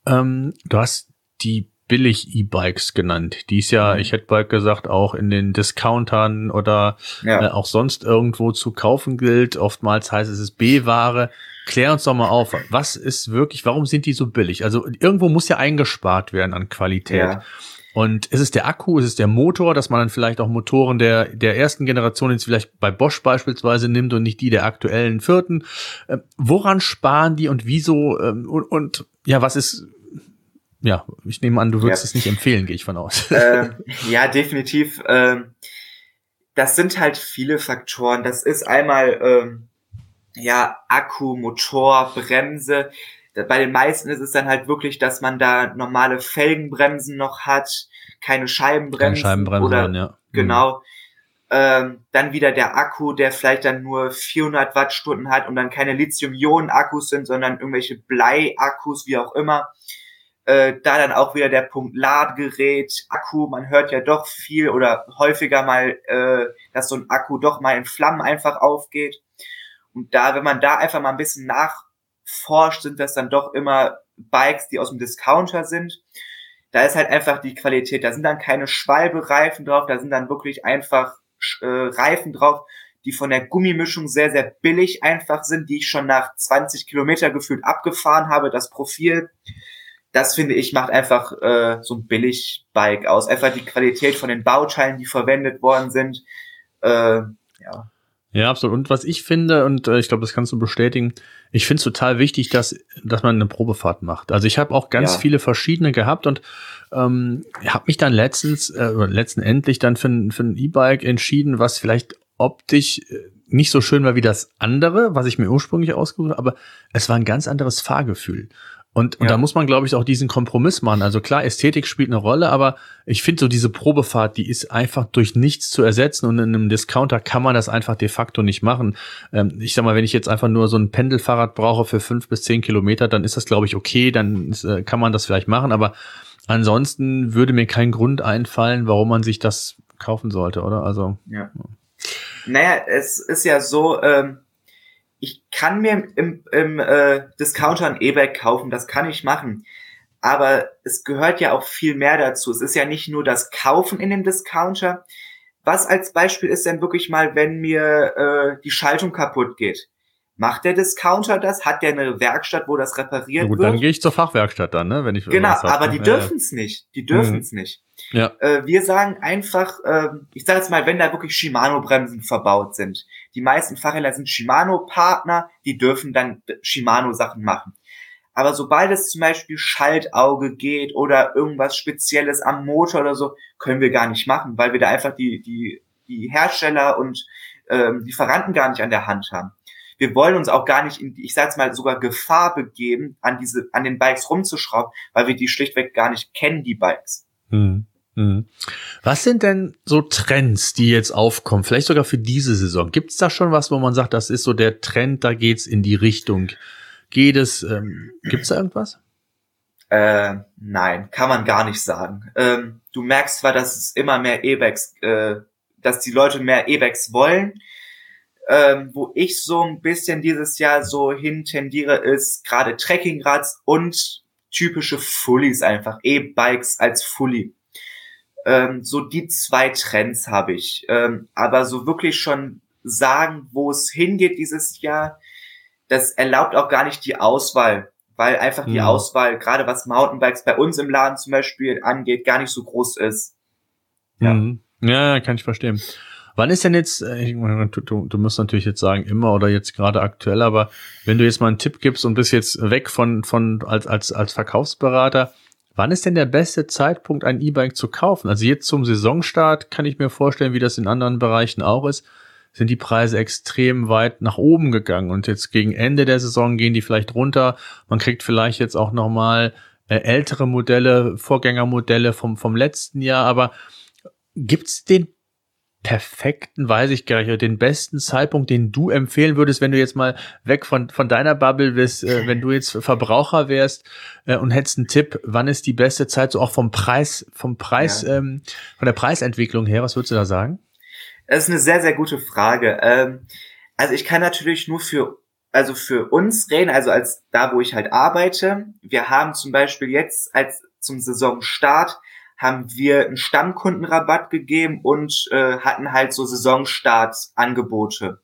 Ähm, du hast die Billig-E-Bikes genannt, die es ja, mhm. ich hätte bald gesagt, auch in den Discountern oder ja. äh, auch sonst irgendwo zu kaufen gilt. Oftmals heißt es, es ist B-Ware. Klär uns doch mal auf, was ist wirklich, warum sind die so billig? Also irgendwo muss ja eingespart werden an Qualität. Ja. Und ist es der Akku, ist es der Motor, dass man dann vielleicht auch Motoren der, der ersten Generation jetzt vielleicht bei Bosch beispielsweise nimmt und nicht die der aktuellen vierten? Äh, woran sparen die und wieso? Ähm, und, und ja, was ist, ja, ich nehme an, du würdest ja. es nicht empfehlen, gehe ich von aus. Ähm, ja, definitiv. Ähm, das sind halt viele Faktoren. Das ist einmal ähm, ja Akku, Motor, Bremse. Bei den meisten ist es dann halt wirklich, dass man da normale Felgenbremsen noch hat, keine Scheibenbremsen. Keine Scheibenbremsen, oder, ja. Genau. Mhm. Ähm, dann wieder der Akku, der vielleicht dann nur 400 Wattstunden hat und dann keine Lithium-Ionen-Akkus sind, sondern irgendwelche Blei-Akkus, wie auch immer. Äh, da dann auch wieder der Punkt Ladegerät, Akku, man hört ja doch viel oder häufiger mal, äh, dass so ein Akku doch mal in Flammen einfach aufgeht. Und da, wenn man da einfach mal ein bisschen nachforscht, sind das dann doch immer Bikes, die aus dem Discounter sind. Da ist halt einfach die Qualität, da sind dann keine Schwalbereifen drauf, da sind dann wirklich einfach äh, Reifen drauf, die von der Gummimischung sehr, sehr billig einfach sind, die ich schon nach 20 Kilometer gefühlt abgefahren habe. Das Profil, das finde ich, macht einfach äh, so ein Billig-Bike aus. Einfach die Qualität von den Bauteilen, die verwendet worden sind. Äh, ja. Ja, absolut. Und was ich finde, und äh, ich glaube, das kannst du bestätigen, ich finde es total wichtig, dass, dass man eine Probefahrt macht. Also ich habe auch ganz ja. viele verschiedene gehabt und ähm, habe mich dann letztens, äh, letzten endlich dann für, für ein E-Bike entschieden, was vielleicht optisch äh, nicht so schön war wie das andere, was ich mir ursprünglich ausgesucht habe, aber es war ein ganz anderes Fahrgefühl. Und, und ja. da muss man, glaube ich, auch diesen Kompromiss machen. Also klar, Ästhetik spielt eine Rolle, aber ich finde so diese Probefahrt, die ist einfach durch nichts zu ersetzen und in einem Discounter kann man das einfach de facto nicht machen. Ähm, ich sag mal, wenn ich jetzt einfach nur so ein Pendelfahrrad brauche für fünf bis zehn Kilometer, dann ist das, glaube ich, okay, dann ist, äh, kann man das vielleicht machen, aber ansonsten würde mir kein Grund einfallen, warum man sich das kaufen sollte, oder? Also. Ja. Naja, es ist ja so, ähm, ich kann mir im, im äh, Discounter ein E-Bike kaufen, das kann ich machen. Aber es gehört ja auch viel mehr dazu. Es ist ja nicht nur das Kaufen in dem Discounter. Was als Beispiel ist denn wirklich mal, wenn mir äh, die Schaltung kaputt geht? Macht der Discounter das? Hat der eine Werkstatt, wo das repariert Na gut, wird? Dann gehe ich zur Fachwerkstatt dann, ne? Wenn ich genau, aber die dürfen es nicht. Die dürfen es mhm. nicht. Ja. Äh, wir sagen einfach, äh, ich sage jetzt mal, wenn da wirklich Shimano-Bremsen verbaut sind. Die meisten Fachhändler sind Shimano-Partner, die dürfen dann Shimano-Sachen machen. Aber sobald es zum Beispiel Schaltauge geht oder irgendwas Spezielles am Motor oder so, können wir gar nicht machen, weil wir da einfach die, die, die Hersteller und ähm, Lieferanten gar nicht an der Hand haben wir wollen uns auch gar nicht in, ich sag's mal, sogar Gefahr begeben, an diese, an den Bikes rumzuschrauben, weil wir die schlichtweg gar nicht kennen, die Bikes. Hm. Hm. Was sind denn so Trends, die jetzt aufkommen? Vielleicht sogar für diese Saison. Gibt es da schon was, wo man sagt, das ist so der Trend, da geht's in die Richtung? Geht es? Ähm, Gibt es da irgendwas? Äh, nein, kann man gar nicht sagen. Ähm, du merkst zwar, dass es immer mehr E-Bikes, äh, dass die Leute mehr E-Bikes wollen, ähm, wo ich so ein bisschen dieses Jahr so hintendiere, ist gerade Trekkingrads und typische Fullies einfach, E-Bikes als Fully. Ähm, so die zwei Trends habe ich. Ähm, aber so wirklich schon sagen, wo es hingeht dieses Jahr, das erlaubt auch gar nicht die Auswahl, weil einfach die mhm. Auswahl, gerade was Mountainbikes bei uns im Laden zum Beispiel angeht, gar nicht so groß ist. Ja, mhm. ja kann ich verstehen. Wann ist denn jetzt, äh, du, du, du musst natürlich jetzt sagen, immer oder jetzt gerade aktuell, aber wenn du jetzt mal einen Tipp gibst und bist jetzt weg von, von als, als, als Verkaufsberater, wann ist denn der beste Zeitpunkt, ein E-Bike zu kaufen? Also jetzt zum Saisonstart kann ich mir vorstellen, wie das in anderen Bereichen auch ist, sind die Preise extrem weit nach oben gegangen und jetzt gegen Ende der Saison gehen die vielleicht runter. Man kriegt vielleicht jetzt auch nochmal äh, ältere Modelle, Vorgängermodelle vom, vom letzten Jahr, aber gibt's den perfekten, weiß ich gar nicht, den besten Zeitpunkt, den du empfehlen würdest, wenn du jetzt mal weg von, von deiner Bubble bist, äh, wenn du jetzt Verbraucher wärst äh, und hättest einen Tipp, wann ist die beste Zeit, so auch vom Preis, vom Preis, ja. ähm, von der Preisentwicklung her, was würdest du da sagen? Das ist eine sehr, sehr gute Frage. Ähm, also ich kann natürlich nur für also für uns reden, also als da, wo ich halt arbeite. Wir haben zum Beispiel jetzt als zum Saisonstart haben wir einen Stammkundenrabatt gegeben und äh, hatten halt so Saisonstartsangebote.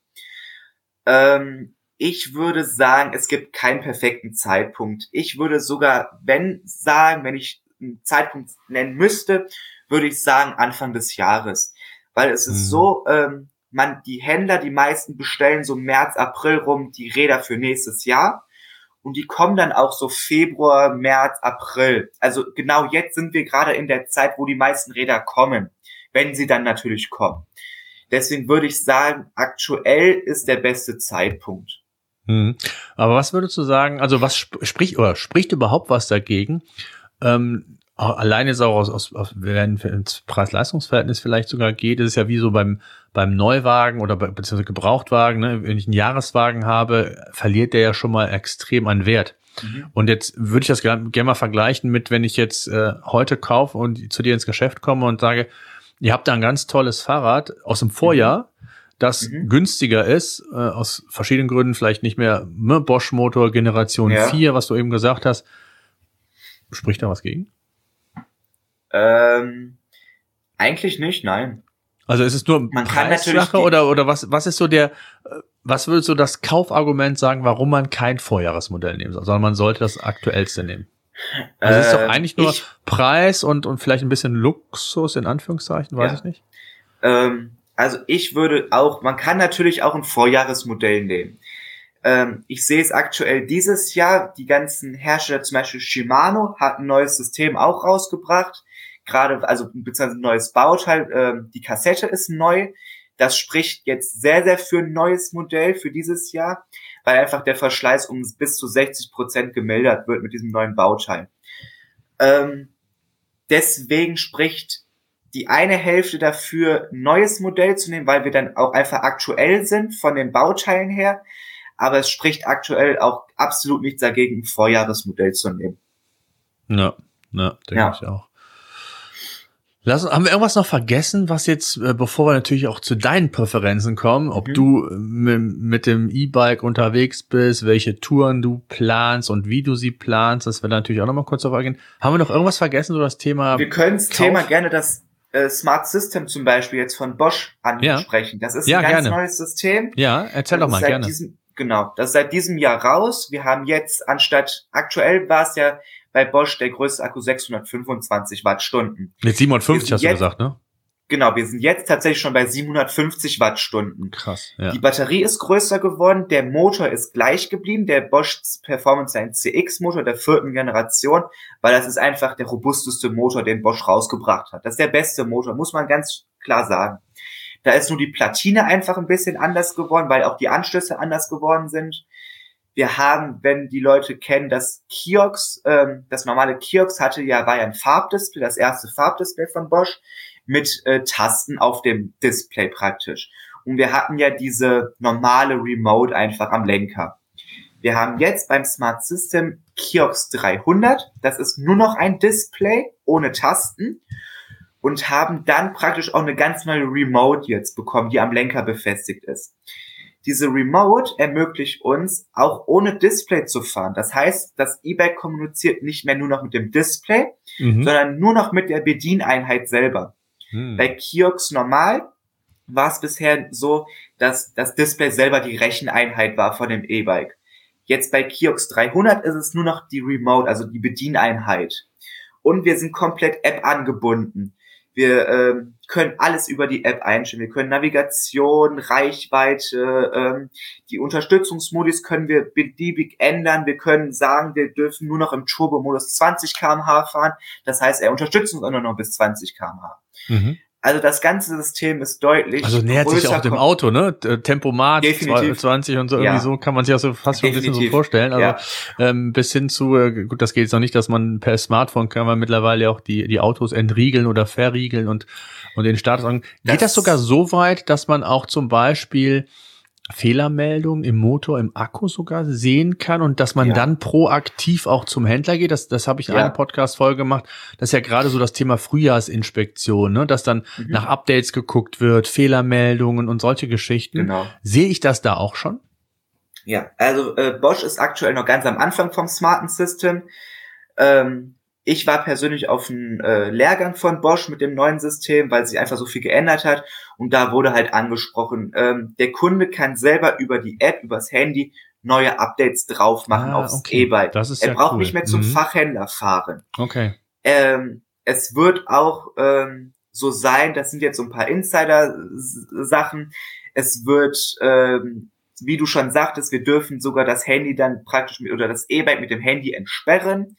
Ähm, ich würde sagen, es gibt keinen perfekten Zeitpunkt. Ich würde sogar, wenn sagen, wenn ich einen Zeitpunkt nennen müsste, würde ich sagen Anfang des Jahres. Weil es ist mhm. so, ähm, man, die Händler, die meisten bestellen so März, April rum die Räder für nächstes Jahr und die kommen dann auch so Februar, März, April. Also genau jetzt sind wir gerade in der Zeit, wo die meisten Räder kommen, wenn sie dann natürlich kommen. Deswegen würde ich sagen, aktuell ist der beste Zeitpunkt. Hm. Aber was würdest du sagen, also was sp spricht oder spricht überhaupt was dagegen? Ähm, alleine ist auch aus, aus, aus wenn ins Preis-Leistungs-Verhältnis vielleicht sogar geht, ist es ja wie so beim, beim Neuwagen oder bei, beziehungsweise Gebrauchtwagen, ne? wenn ich einen Jahreswagen habe, verliert der ja schon mal extrem an Wert. Mhm. Und jetzt würde ich das gerne mal vergleichen mit, wenn ich jetzt äh, heute kaufe und zu dir ins Geschäft komme und sage, ihr habt da ein ganz tolles Fahrrad aus dem Vorjahr, mhm. das mhm. günstiger ist, äh, aus verschiedenen Gründen, vielleicht nicht mehr ne, Bosch Motor Generation ja. 4, was du eben gesagt hast. Spricht da was gegen? Ähm, eigentlich nicht, nein. Also ist es nur Man Preissache oder, oder was, was ist so der, äh, was würdest du das Kaufargument sagen, warum man kein Vorjahresmodell nehmen soll, sondern man sollte das aktuellste nehmen? Also es ist doch Ähm, eigentlich nur ich- Preis und, und vielleicht ein bisschen Luxus in Anführungszeichen, weiß Ja. ich nicht. Ähm, also ich würde auch, man kann natürlich auch ein Vorjahresmodell nehmen. Ähm, ich sehe es aktuell dieses Jahr, die ganzen Hersteller, zum Beispiel Shimano, hat ein neues System auch rausgebracht. Gerade, also beziehungsweise ein neues Bauteil, ähm, die Kassette ist neu. Das spricht jetzt sehr, sehr für ein neues Modell für dieses Jahr, weil einfach der Verschleiß um bis zu 60 Prozent gemildert wird mit diesem neuen Bauteil. Ähm, deswegen spricht die eine Hälfte dafür, ein neues Modell zu nehmen, weil wir dann auch einfach aktuell sind von den Bauteilen her. Aber es spricht aktuell auch absolut nichts dagegen, ein Vorjahresmodell zu nehmen. Ja, ja, denke Ja. ich auch. Lass, haben wir irgendwas noch vergessen, was jetzt, äh, bevor wir natürlich auch zu deinen Präferenzen kommen, ob Mhm. du äh, mit, dem E-Bike unterwegs bist, welche Touren du planst und wie du sie planst, das wäre natürlich auch nochmal kurz darauf eingehen. Haben wir noch irgendwas vergessen, so das Thema? Wir können das Thema gerne das äh, Smart System zum Beispiel jetzt von Bosch ansprechen. Das ist Ja, ein ganz gerne. neues System. Ja, erzähl Das doch mal gerne. Diesem, genau, das ist seit diesem Jahr raus. Wir haben jetzt anstatt, aktuell war es ja bei Bosch der größte Akku 625 Wattstunden. Mit 57 wir hast du jetzt- gesagt, ne? Genau, wir sind jetzt tatsächlich schon bei 750 Wattstunden. Krass, ja. Die Batterie ist größer geworden, der Motor ist gleich geblieben, der Bosch Performance Line CX Motor der vierten Generation, weil das ist einfach der robusteste Motor, den Bosch rausgebracht hat. Das ist der beste Motor, muss man ganz klar sagen. Da ist nur die Platine einfach ein bisschen anders geworden, weil auch die Anschlüsse anders geworden sind. Wir haben, wenn die Leute kennen, das Kiox, ähm, das normale Kiox hatte ja, war ja ein Farbdisplay, das erste Farbdisplay von Bosch mit äh, Tasten auf dem Display praktisch. Und wir hatten ja diese normale Remote einfach am Lenker. Wir haben jetzt beim Smart System Kiox 300. Das ist nur noch ein Display ohne Tasten und haben dann praktisch auch eine ganz neue Remote jetzt bekommen, die am Lenker befestigt ist. Diese Remote ermöglicht uns auch ohne Display zu fahren. Das heißt, das E-Bike kommuniziert nicht mehr nur noch mit dem Display, Mhm. sondern nur noch mit der Bedieneinheit selber. Hm. Bei Kiox normal war es bisher so, dass das Display selber die Recheneinheit war von dem E-Bike. Jetzt bei Kiox 300 ist es nur noch die Remote, also die Bedieneinheit. Und wir sind komplett App angebunden. Wir ähm, können alles über die App einstellen. Wir können Navigation, Reichweite, ähm, die Unterstützungsmodis können wir beliebig ändern. Wir können sagen, wir dürfen nur noch im Turbo-Modus 20 km/h fahren. Das heißt, er unterstützt uns auch nur noch bis 20 km/h. Mhm. Also das ganze System ist deutlich. Also nähert sich auch dem Auto, ne? T- Tempomat Definitiv. 20 und so irgendwie Ja. so kann man sich auch so fast schon ein bisschen so vorstellen. Also Ja. ähm, bis hin zu, äh, gut, das geht jetzt noch nicht, dass man per Smartphone kann man mittlerweile auch die, die Autos entriegeln oder verriegeln und, und den Status an. Geht das, Das- sogar so weit, dass man auch zum Beispiel Fehlermeldungen im Motor, im Akku sogar sehen kann und dass man Ja. dann proaktiv auch zum Händler geht. Das, das habe ich in Ja. einer Podcast-Folge gemacht. Das ist ja gerade so das Thema Frühjahrsinspektion, ne? dass dann Mhm. nach Updates geguckt wird, Fehlermeldungen und solche Geschichten. Genau. Sehe ich das da auch schon? Ja, also äh, Bosch ist aktuell noch ganz am Anfang vom smarten System. Ähm, ich war persönlich auf einem äh, Lehrgang von Bosch mit dem neuen System, weil sich einfach so viel geändert hat. Und da wurde halt angesprochen, ähm, der Kunde kann selber über die App, übers Handy neue Updates drauf machen Ah, aufs okay. E-Bike. Das ist Er ja braucht cool. nicht mehr zum Mhm. Fachhändler fahren. Okay. Ähm, es wird auch ähm, so sein, das sind jetzt so ein paar Insider-Sachen. Es wird, ähm, wie du schon sagtest, wir dürfen sogar das Handy dann praktisch mit oder das E-Bike mit dem Handy entsperren,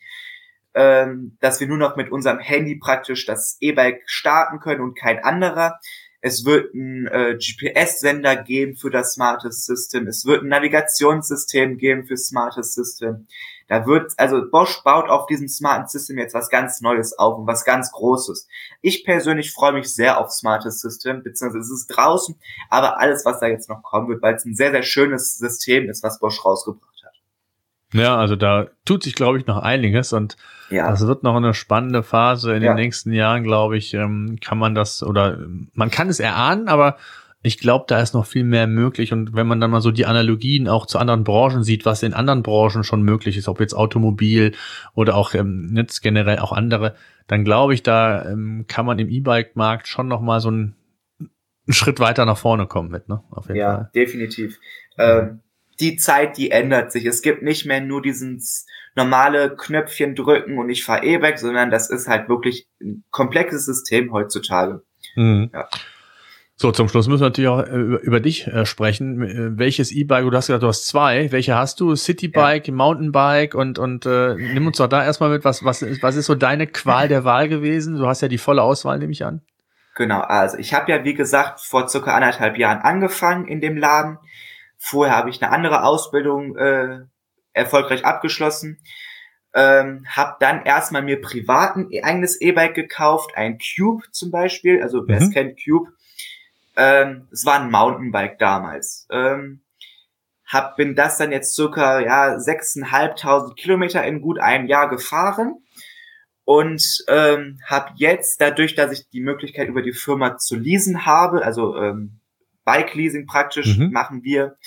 ähm, dass wir nur noch mit unserem Handy praktisch das E-Bike starten können und kein anderer. Es wird ein äh, GPS-Sender geben für das Smartes System. Es wird ein Navigationssystem geben für Smartes System. Da wird, also Bosch baut auf diesem smarten System jetzt was ganz Neues auf und was ganz Großes. Ich persönlich freue mich sehr auf Smartes System, beziehungsweise es ist draußen, aber alles, was da jetzt noch kommen wird, weil es ein sehr, sehr schönes System ist, was Bosch rausgebracht hat. Ja, also da tut sich, glaube ich, noch einiges und Ja, das wird noch eine spannende Phase in Ja. den nächsten Jahren, glaube ich, ähm, kann man das oder ähm, man kann es erahnen, aber ich glaube, da ist noch viel mehr möglich. Und wenn man dann mal so die Analogien auch zu anderen Branchen sieht, was in anderen Branchen schon möglich ist, ob jetzt Automobil oder auch ähm, jetzt generell auch andere, dann glaube ich, da ähm, kann man im E-Bike-Markt schon noch mal so ein einen Schritt weiter nach vorne kommen mit, ne? Auf jeden ja, Fall. definitiv. Ähm, die Zeit, die ändert sich. Es gibt nicht mehr nur diesen normale Knöpfchen drücken und ich fahre E-Bike, sondern das ist halt wirklich ein komplexes System heutzutage. Mhm. Ja. So, zum Schluss müssen wir natürlich auch äh, über, über dich äh, sprechen. Äh, welches E-Bike, du hast gesagt, du hast zwei. Welche hast du? Citybike, ja. Mountainbike und, und äh, nimm uns doch da erstmal mit, was, was, was ist so deine Qual der Wahl gewesen? Du hast ja die volle Auswahl, nehme ich an. Genau, also ich habe ja, wie gesagt, vor circa anderthalb Jahren angefangen in dem Laden. Vorher habe ich eine andere Ausbildung äh, erfolgreich abgeschlossen. Ähm, habe dann erstmal mir privat ein eigenes E-Bike gekauft, ein Cube zum Beispiel, also wer mhm. es kennt, Cube. Ähm, es war ein Mountainbike damals. Ähm, hab, bin das dann jetzt circa ja, 6.500 Kilometer in gut einem Jahr gefahren und ähm, habe jetzt, dadurch, dass ich die Möglichkeit über die Firma zu leasen habe, also ähm, Bike Leasing praktisch mhm. machen wir,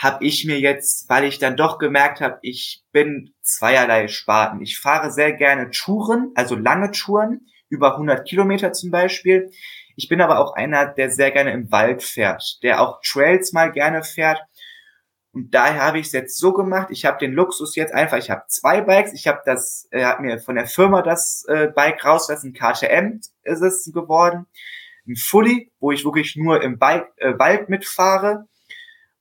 habe ich mir jetzt, weil ich dann doch gemerkt habe, ich bin zweierlei Sparten. Ich fahre sehr gerne Touren, also lange Touren, über 100 Kilometer zum Beispiel. Ich bin aber auch einer, der sehr gerne im Wald fährt, der auch Trails mal gerne fährt. Und daher habe ich es jetzt so gemacht. Ich habe den Luxus jetzt einfach. Ich habe zwei Bikes. Ich habe das, er äh, hat mir von der Firma das äh, Bike rausgelassen. KTM ist es geworden. Ein Fully, wo ich wirklich nur im Bike, äh, Wald mitfahre.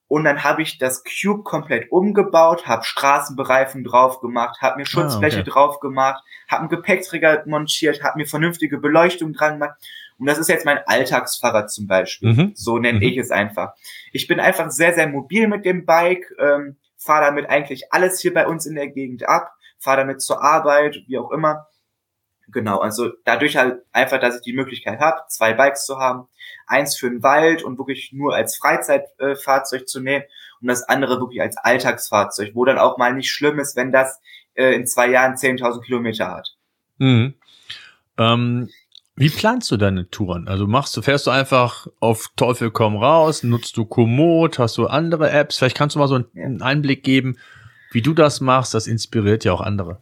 Und dann habe ich das Cube komplett umgebaut, habe Straßenbereifen drauf gemacht, habe mir Schutzfläche ah, okay. drauf gemacht, habe einen Gepäckträger montiert, habe mir vernünftige Beleuchtung dran gemacht. Und das ist jetzt mein Alltagsfahrrad zum Beispiel. Mhm. So nenne mhm. ich es einfach. Ich bin einfach sehr, sehr mobil mit dem Bike, ähm, fahre damit eigentlich alles hier bei uns in der Gegend ab, fahre damit zur Arbeit, wie auch immer. Genau, also dadurch halt einfach, dass ich die Möglichkeit habe, zwei Bikes zu haben, eins für den Wald und wirklich nur als Freizeitfahrzeug äh, zu nehmen und das andere wirklich als Alltagsfahrzeug, wo dann auch mal nicht schlimm ist, wenn das äh, in zwei Jahren 10.000 Kilometer hat. Mhm. Ähm, wie planst du deine Touren? Also machst du, fährst du einfach auf Teufel komm raus, nutzt du Komoot, hast du andere Apps? Vielleicht kannst du mal so einen Einblick geben, wie du das machst. Das inspiriert ja auch andere.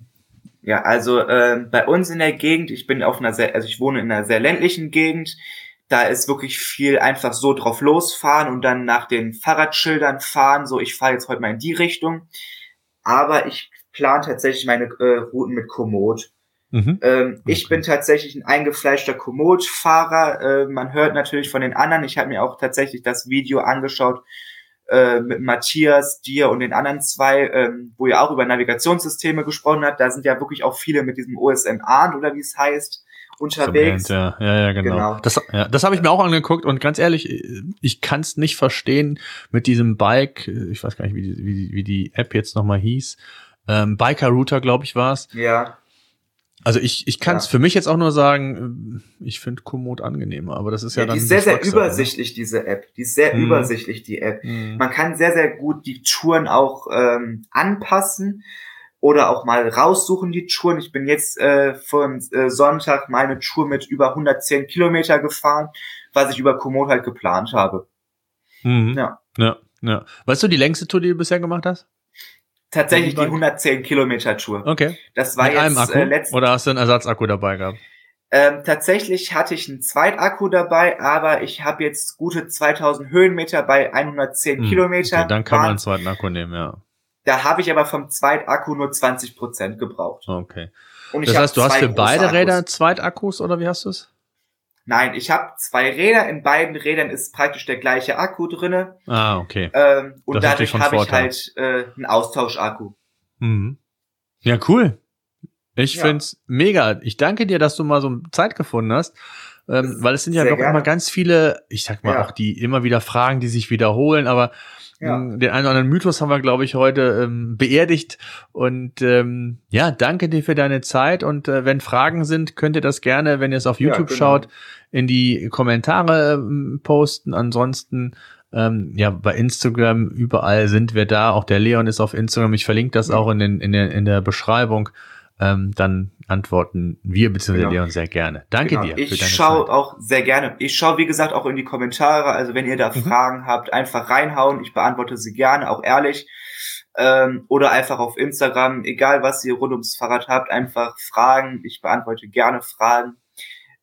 Ja, also äh, bei uns in der Gegend, ich bin auf einer sehr, also ich wohne in einer sehr ländlichen Gegend, da ist wirklich viel einfach so drauf losfahren und dann nach den Fahrradschildern fahren, so ich fahre jetzt heute mal in die Richtung. Aber ich plane tatsächlich meine äh, Routen mit Komoot. Mhm. Ähm, okay. Ich bin tatsächlich ein eingefleischter Komoot-Fahrer. Äh, man hört natürlich von den anderen. Ich habe mir auch tatsächlich das Video angeschaut äh, mit Matthias, dir und den anderen zwei, ähm, wo ihr auch über Navigationssysteme gesprochen habt. Da sind ja wirklich auch viele mit diesem OSM Arndt oder wie es heißt unterwegs. ja. ja, ja, genau. genau. Das, ja, das habe ich mir auch angeguckt und ganz ehrlich, ich kann es nicht verstehen mit diesem Bike. Ich weiß gar nicht, wie die, wie, wie die App jetzt nochmal hieß. Ähm, Biker Router, glaube ich, war es. Ja. Also ich, ich kann es ja. für mich jetzt auch nur sagen, ich finde Komoot angenehmer, aber das ist ja, ja dann. Die ist sehr, sehr ne? übersichtlich, diese App. Die ist sehr hm. übersichtlich, die App. Hm. Man kann sehr, sehr gut die Touren auch ähm, anpassen oder auch mal raussuchen, die Touren. Ich bin jetzt äh, von äh, Sonntag meine Tour mit über 110 Kilometer gefahren, was ich über Komoot halt geplant habe. Mhm. Ja. Ja, ja. Weißt du die längste Tour, die du bisher gemacht hast? Tatsächlich die 110 Kilometer Tour. Okay. Das war Mit jetzt einem Akku? Äh, letzt Oder hast du einen Ersatzakku dabei gehabt? Ähm, tatsächlich hatte ich einen Zweitakku dabei, aber ich habe jetzt gute 2000 Höhenmeter bei 110 hm, Kilometer. Okay, dann kann man einen zweiten Akku nehmen, ja. Da habe ich aber vom Zweitakku nur 20 Prozent gebraucht. Okay. Und das heißt, du hast für beide Räder Zweitakkus oder wie hast du es? Nein, ich habe zwei Räder. In beiden Rädern ist praktisch der gleiche Akku drinne. Ah, okay. Ähm, und das dadurch habe ich halt äh, einen Austauschakku. Mhm. Ja, cool. Ich ja. find's mega. Ich danke dir, dass du mal so Zeit gefunden hast. Ähm, weil es sind ja doch gerne. immer ganz viele, ich sag mal ja. auch die immer wieder Fragen, die sich wiederholen, aber ja. Den einen oder anderen Mythos haben wir, glaube ich, heute ähm, beerdigt. Und ähm, ja, danke dir für deine Zeit. Und äh, wenn Fragen sind, könnt ihr das gerne, wenn ihr es auf YouTube ja, genau. schaut, in die Kommentare ähm, posten. Ansonsten ähm, ja, bei Instagram, überall sind wir da. Auch der Leon ist auf Instagram. Ich verlinke das ja. auch in, den, in, der, in der Beschreibung. Ähm, dann antworten wir bzw. Genau. Leon sehr gerne. Danke genau. dir. Ich schaue auch sehr gerne. Ich schaue, wie gesagt, auch in die Kommentare. Also wenn ihr da mhm. Fragen habt, einfach reinhauen. Ich beantworte sie gerne, auch ehrlich. Ähm, oder einfach auf Instagram, egal was ihr rund ums Fahrrad habt, einfach Fragen. Ich beantworte gerne Fragen.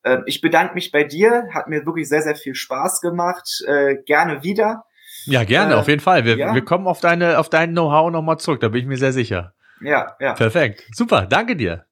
äh, ich bedanke mich bei dir, hat mir wirklich sehr, sehr viel Spaß gemacht. Äh, gerne wieder. Ja, gerne, äh, auf jeden Fall. Wir, ja. wir kommen auf deine, auf dein Know-how nochmal zurück, da bin ich mir sehr sicher. Ja, ja. Perfekt. Super, danke dir.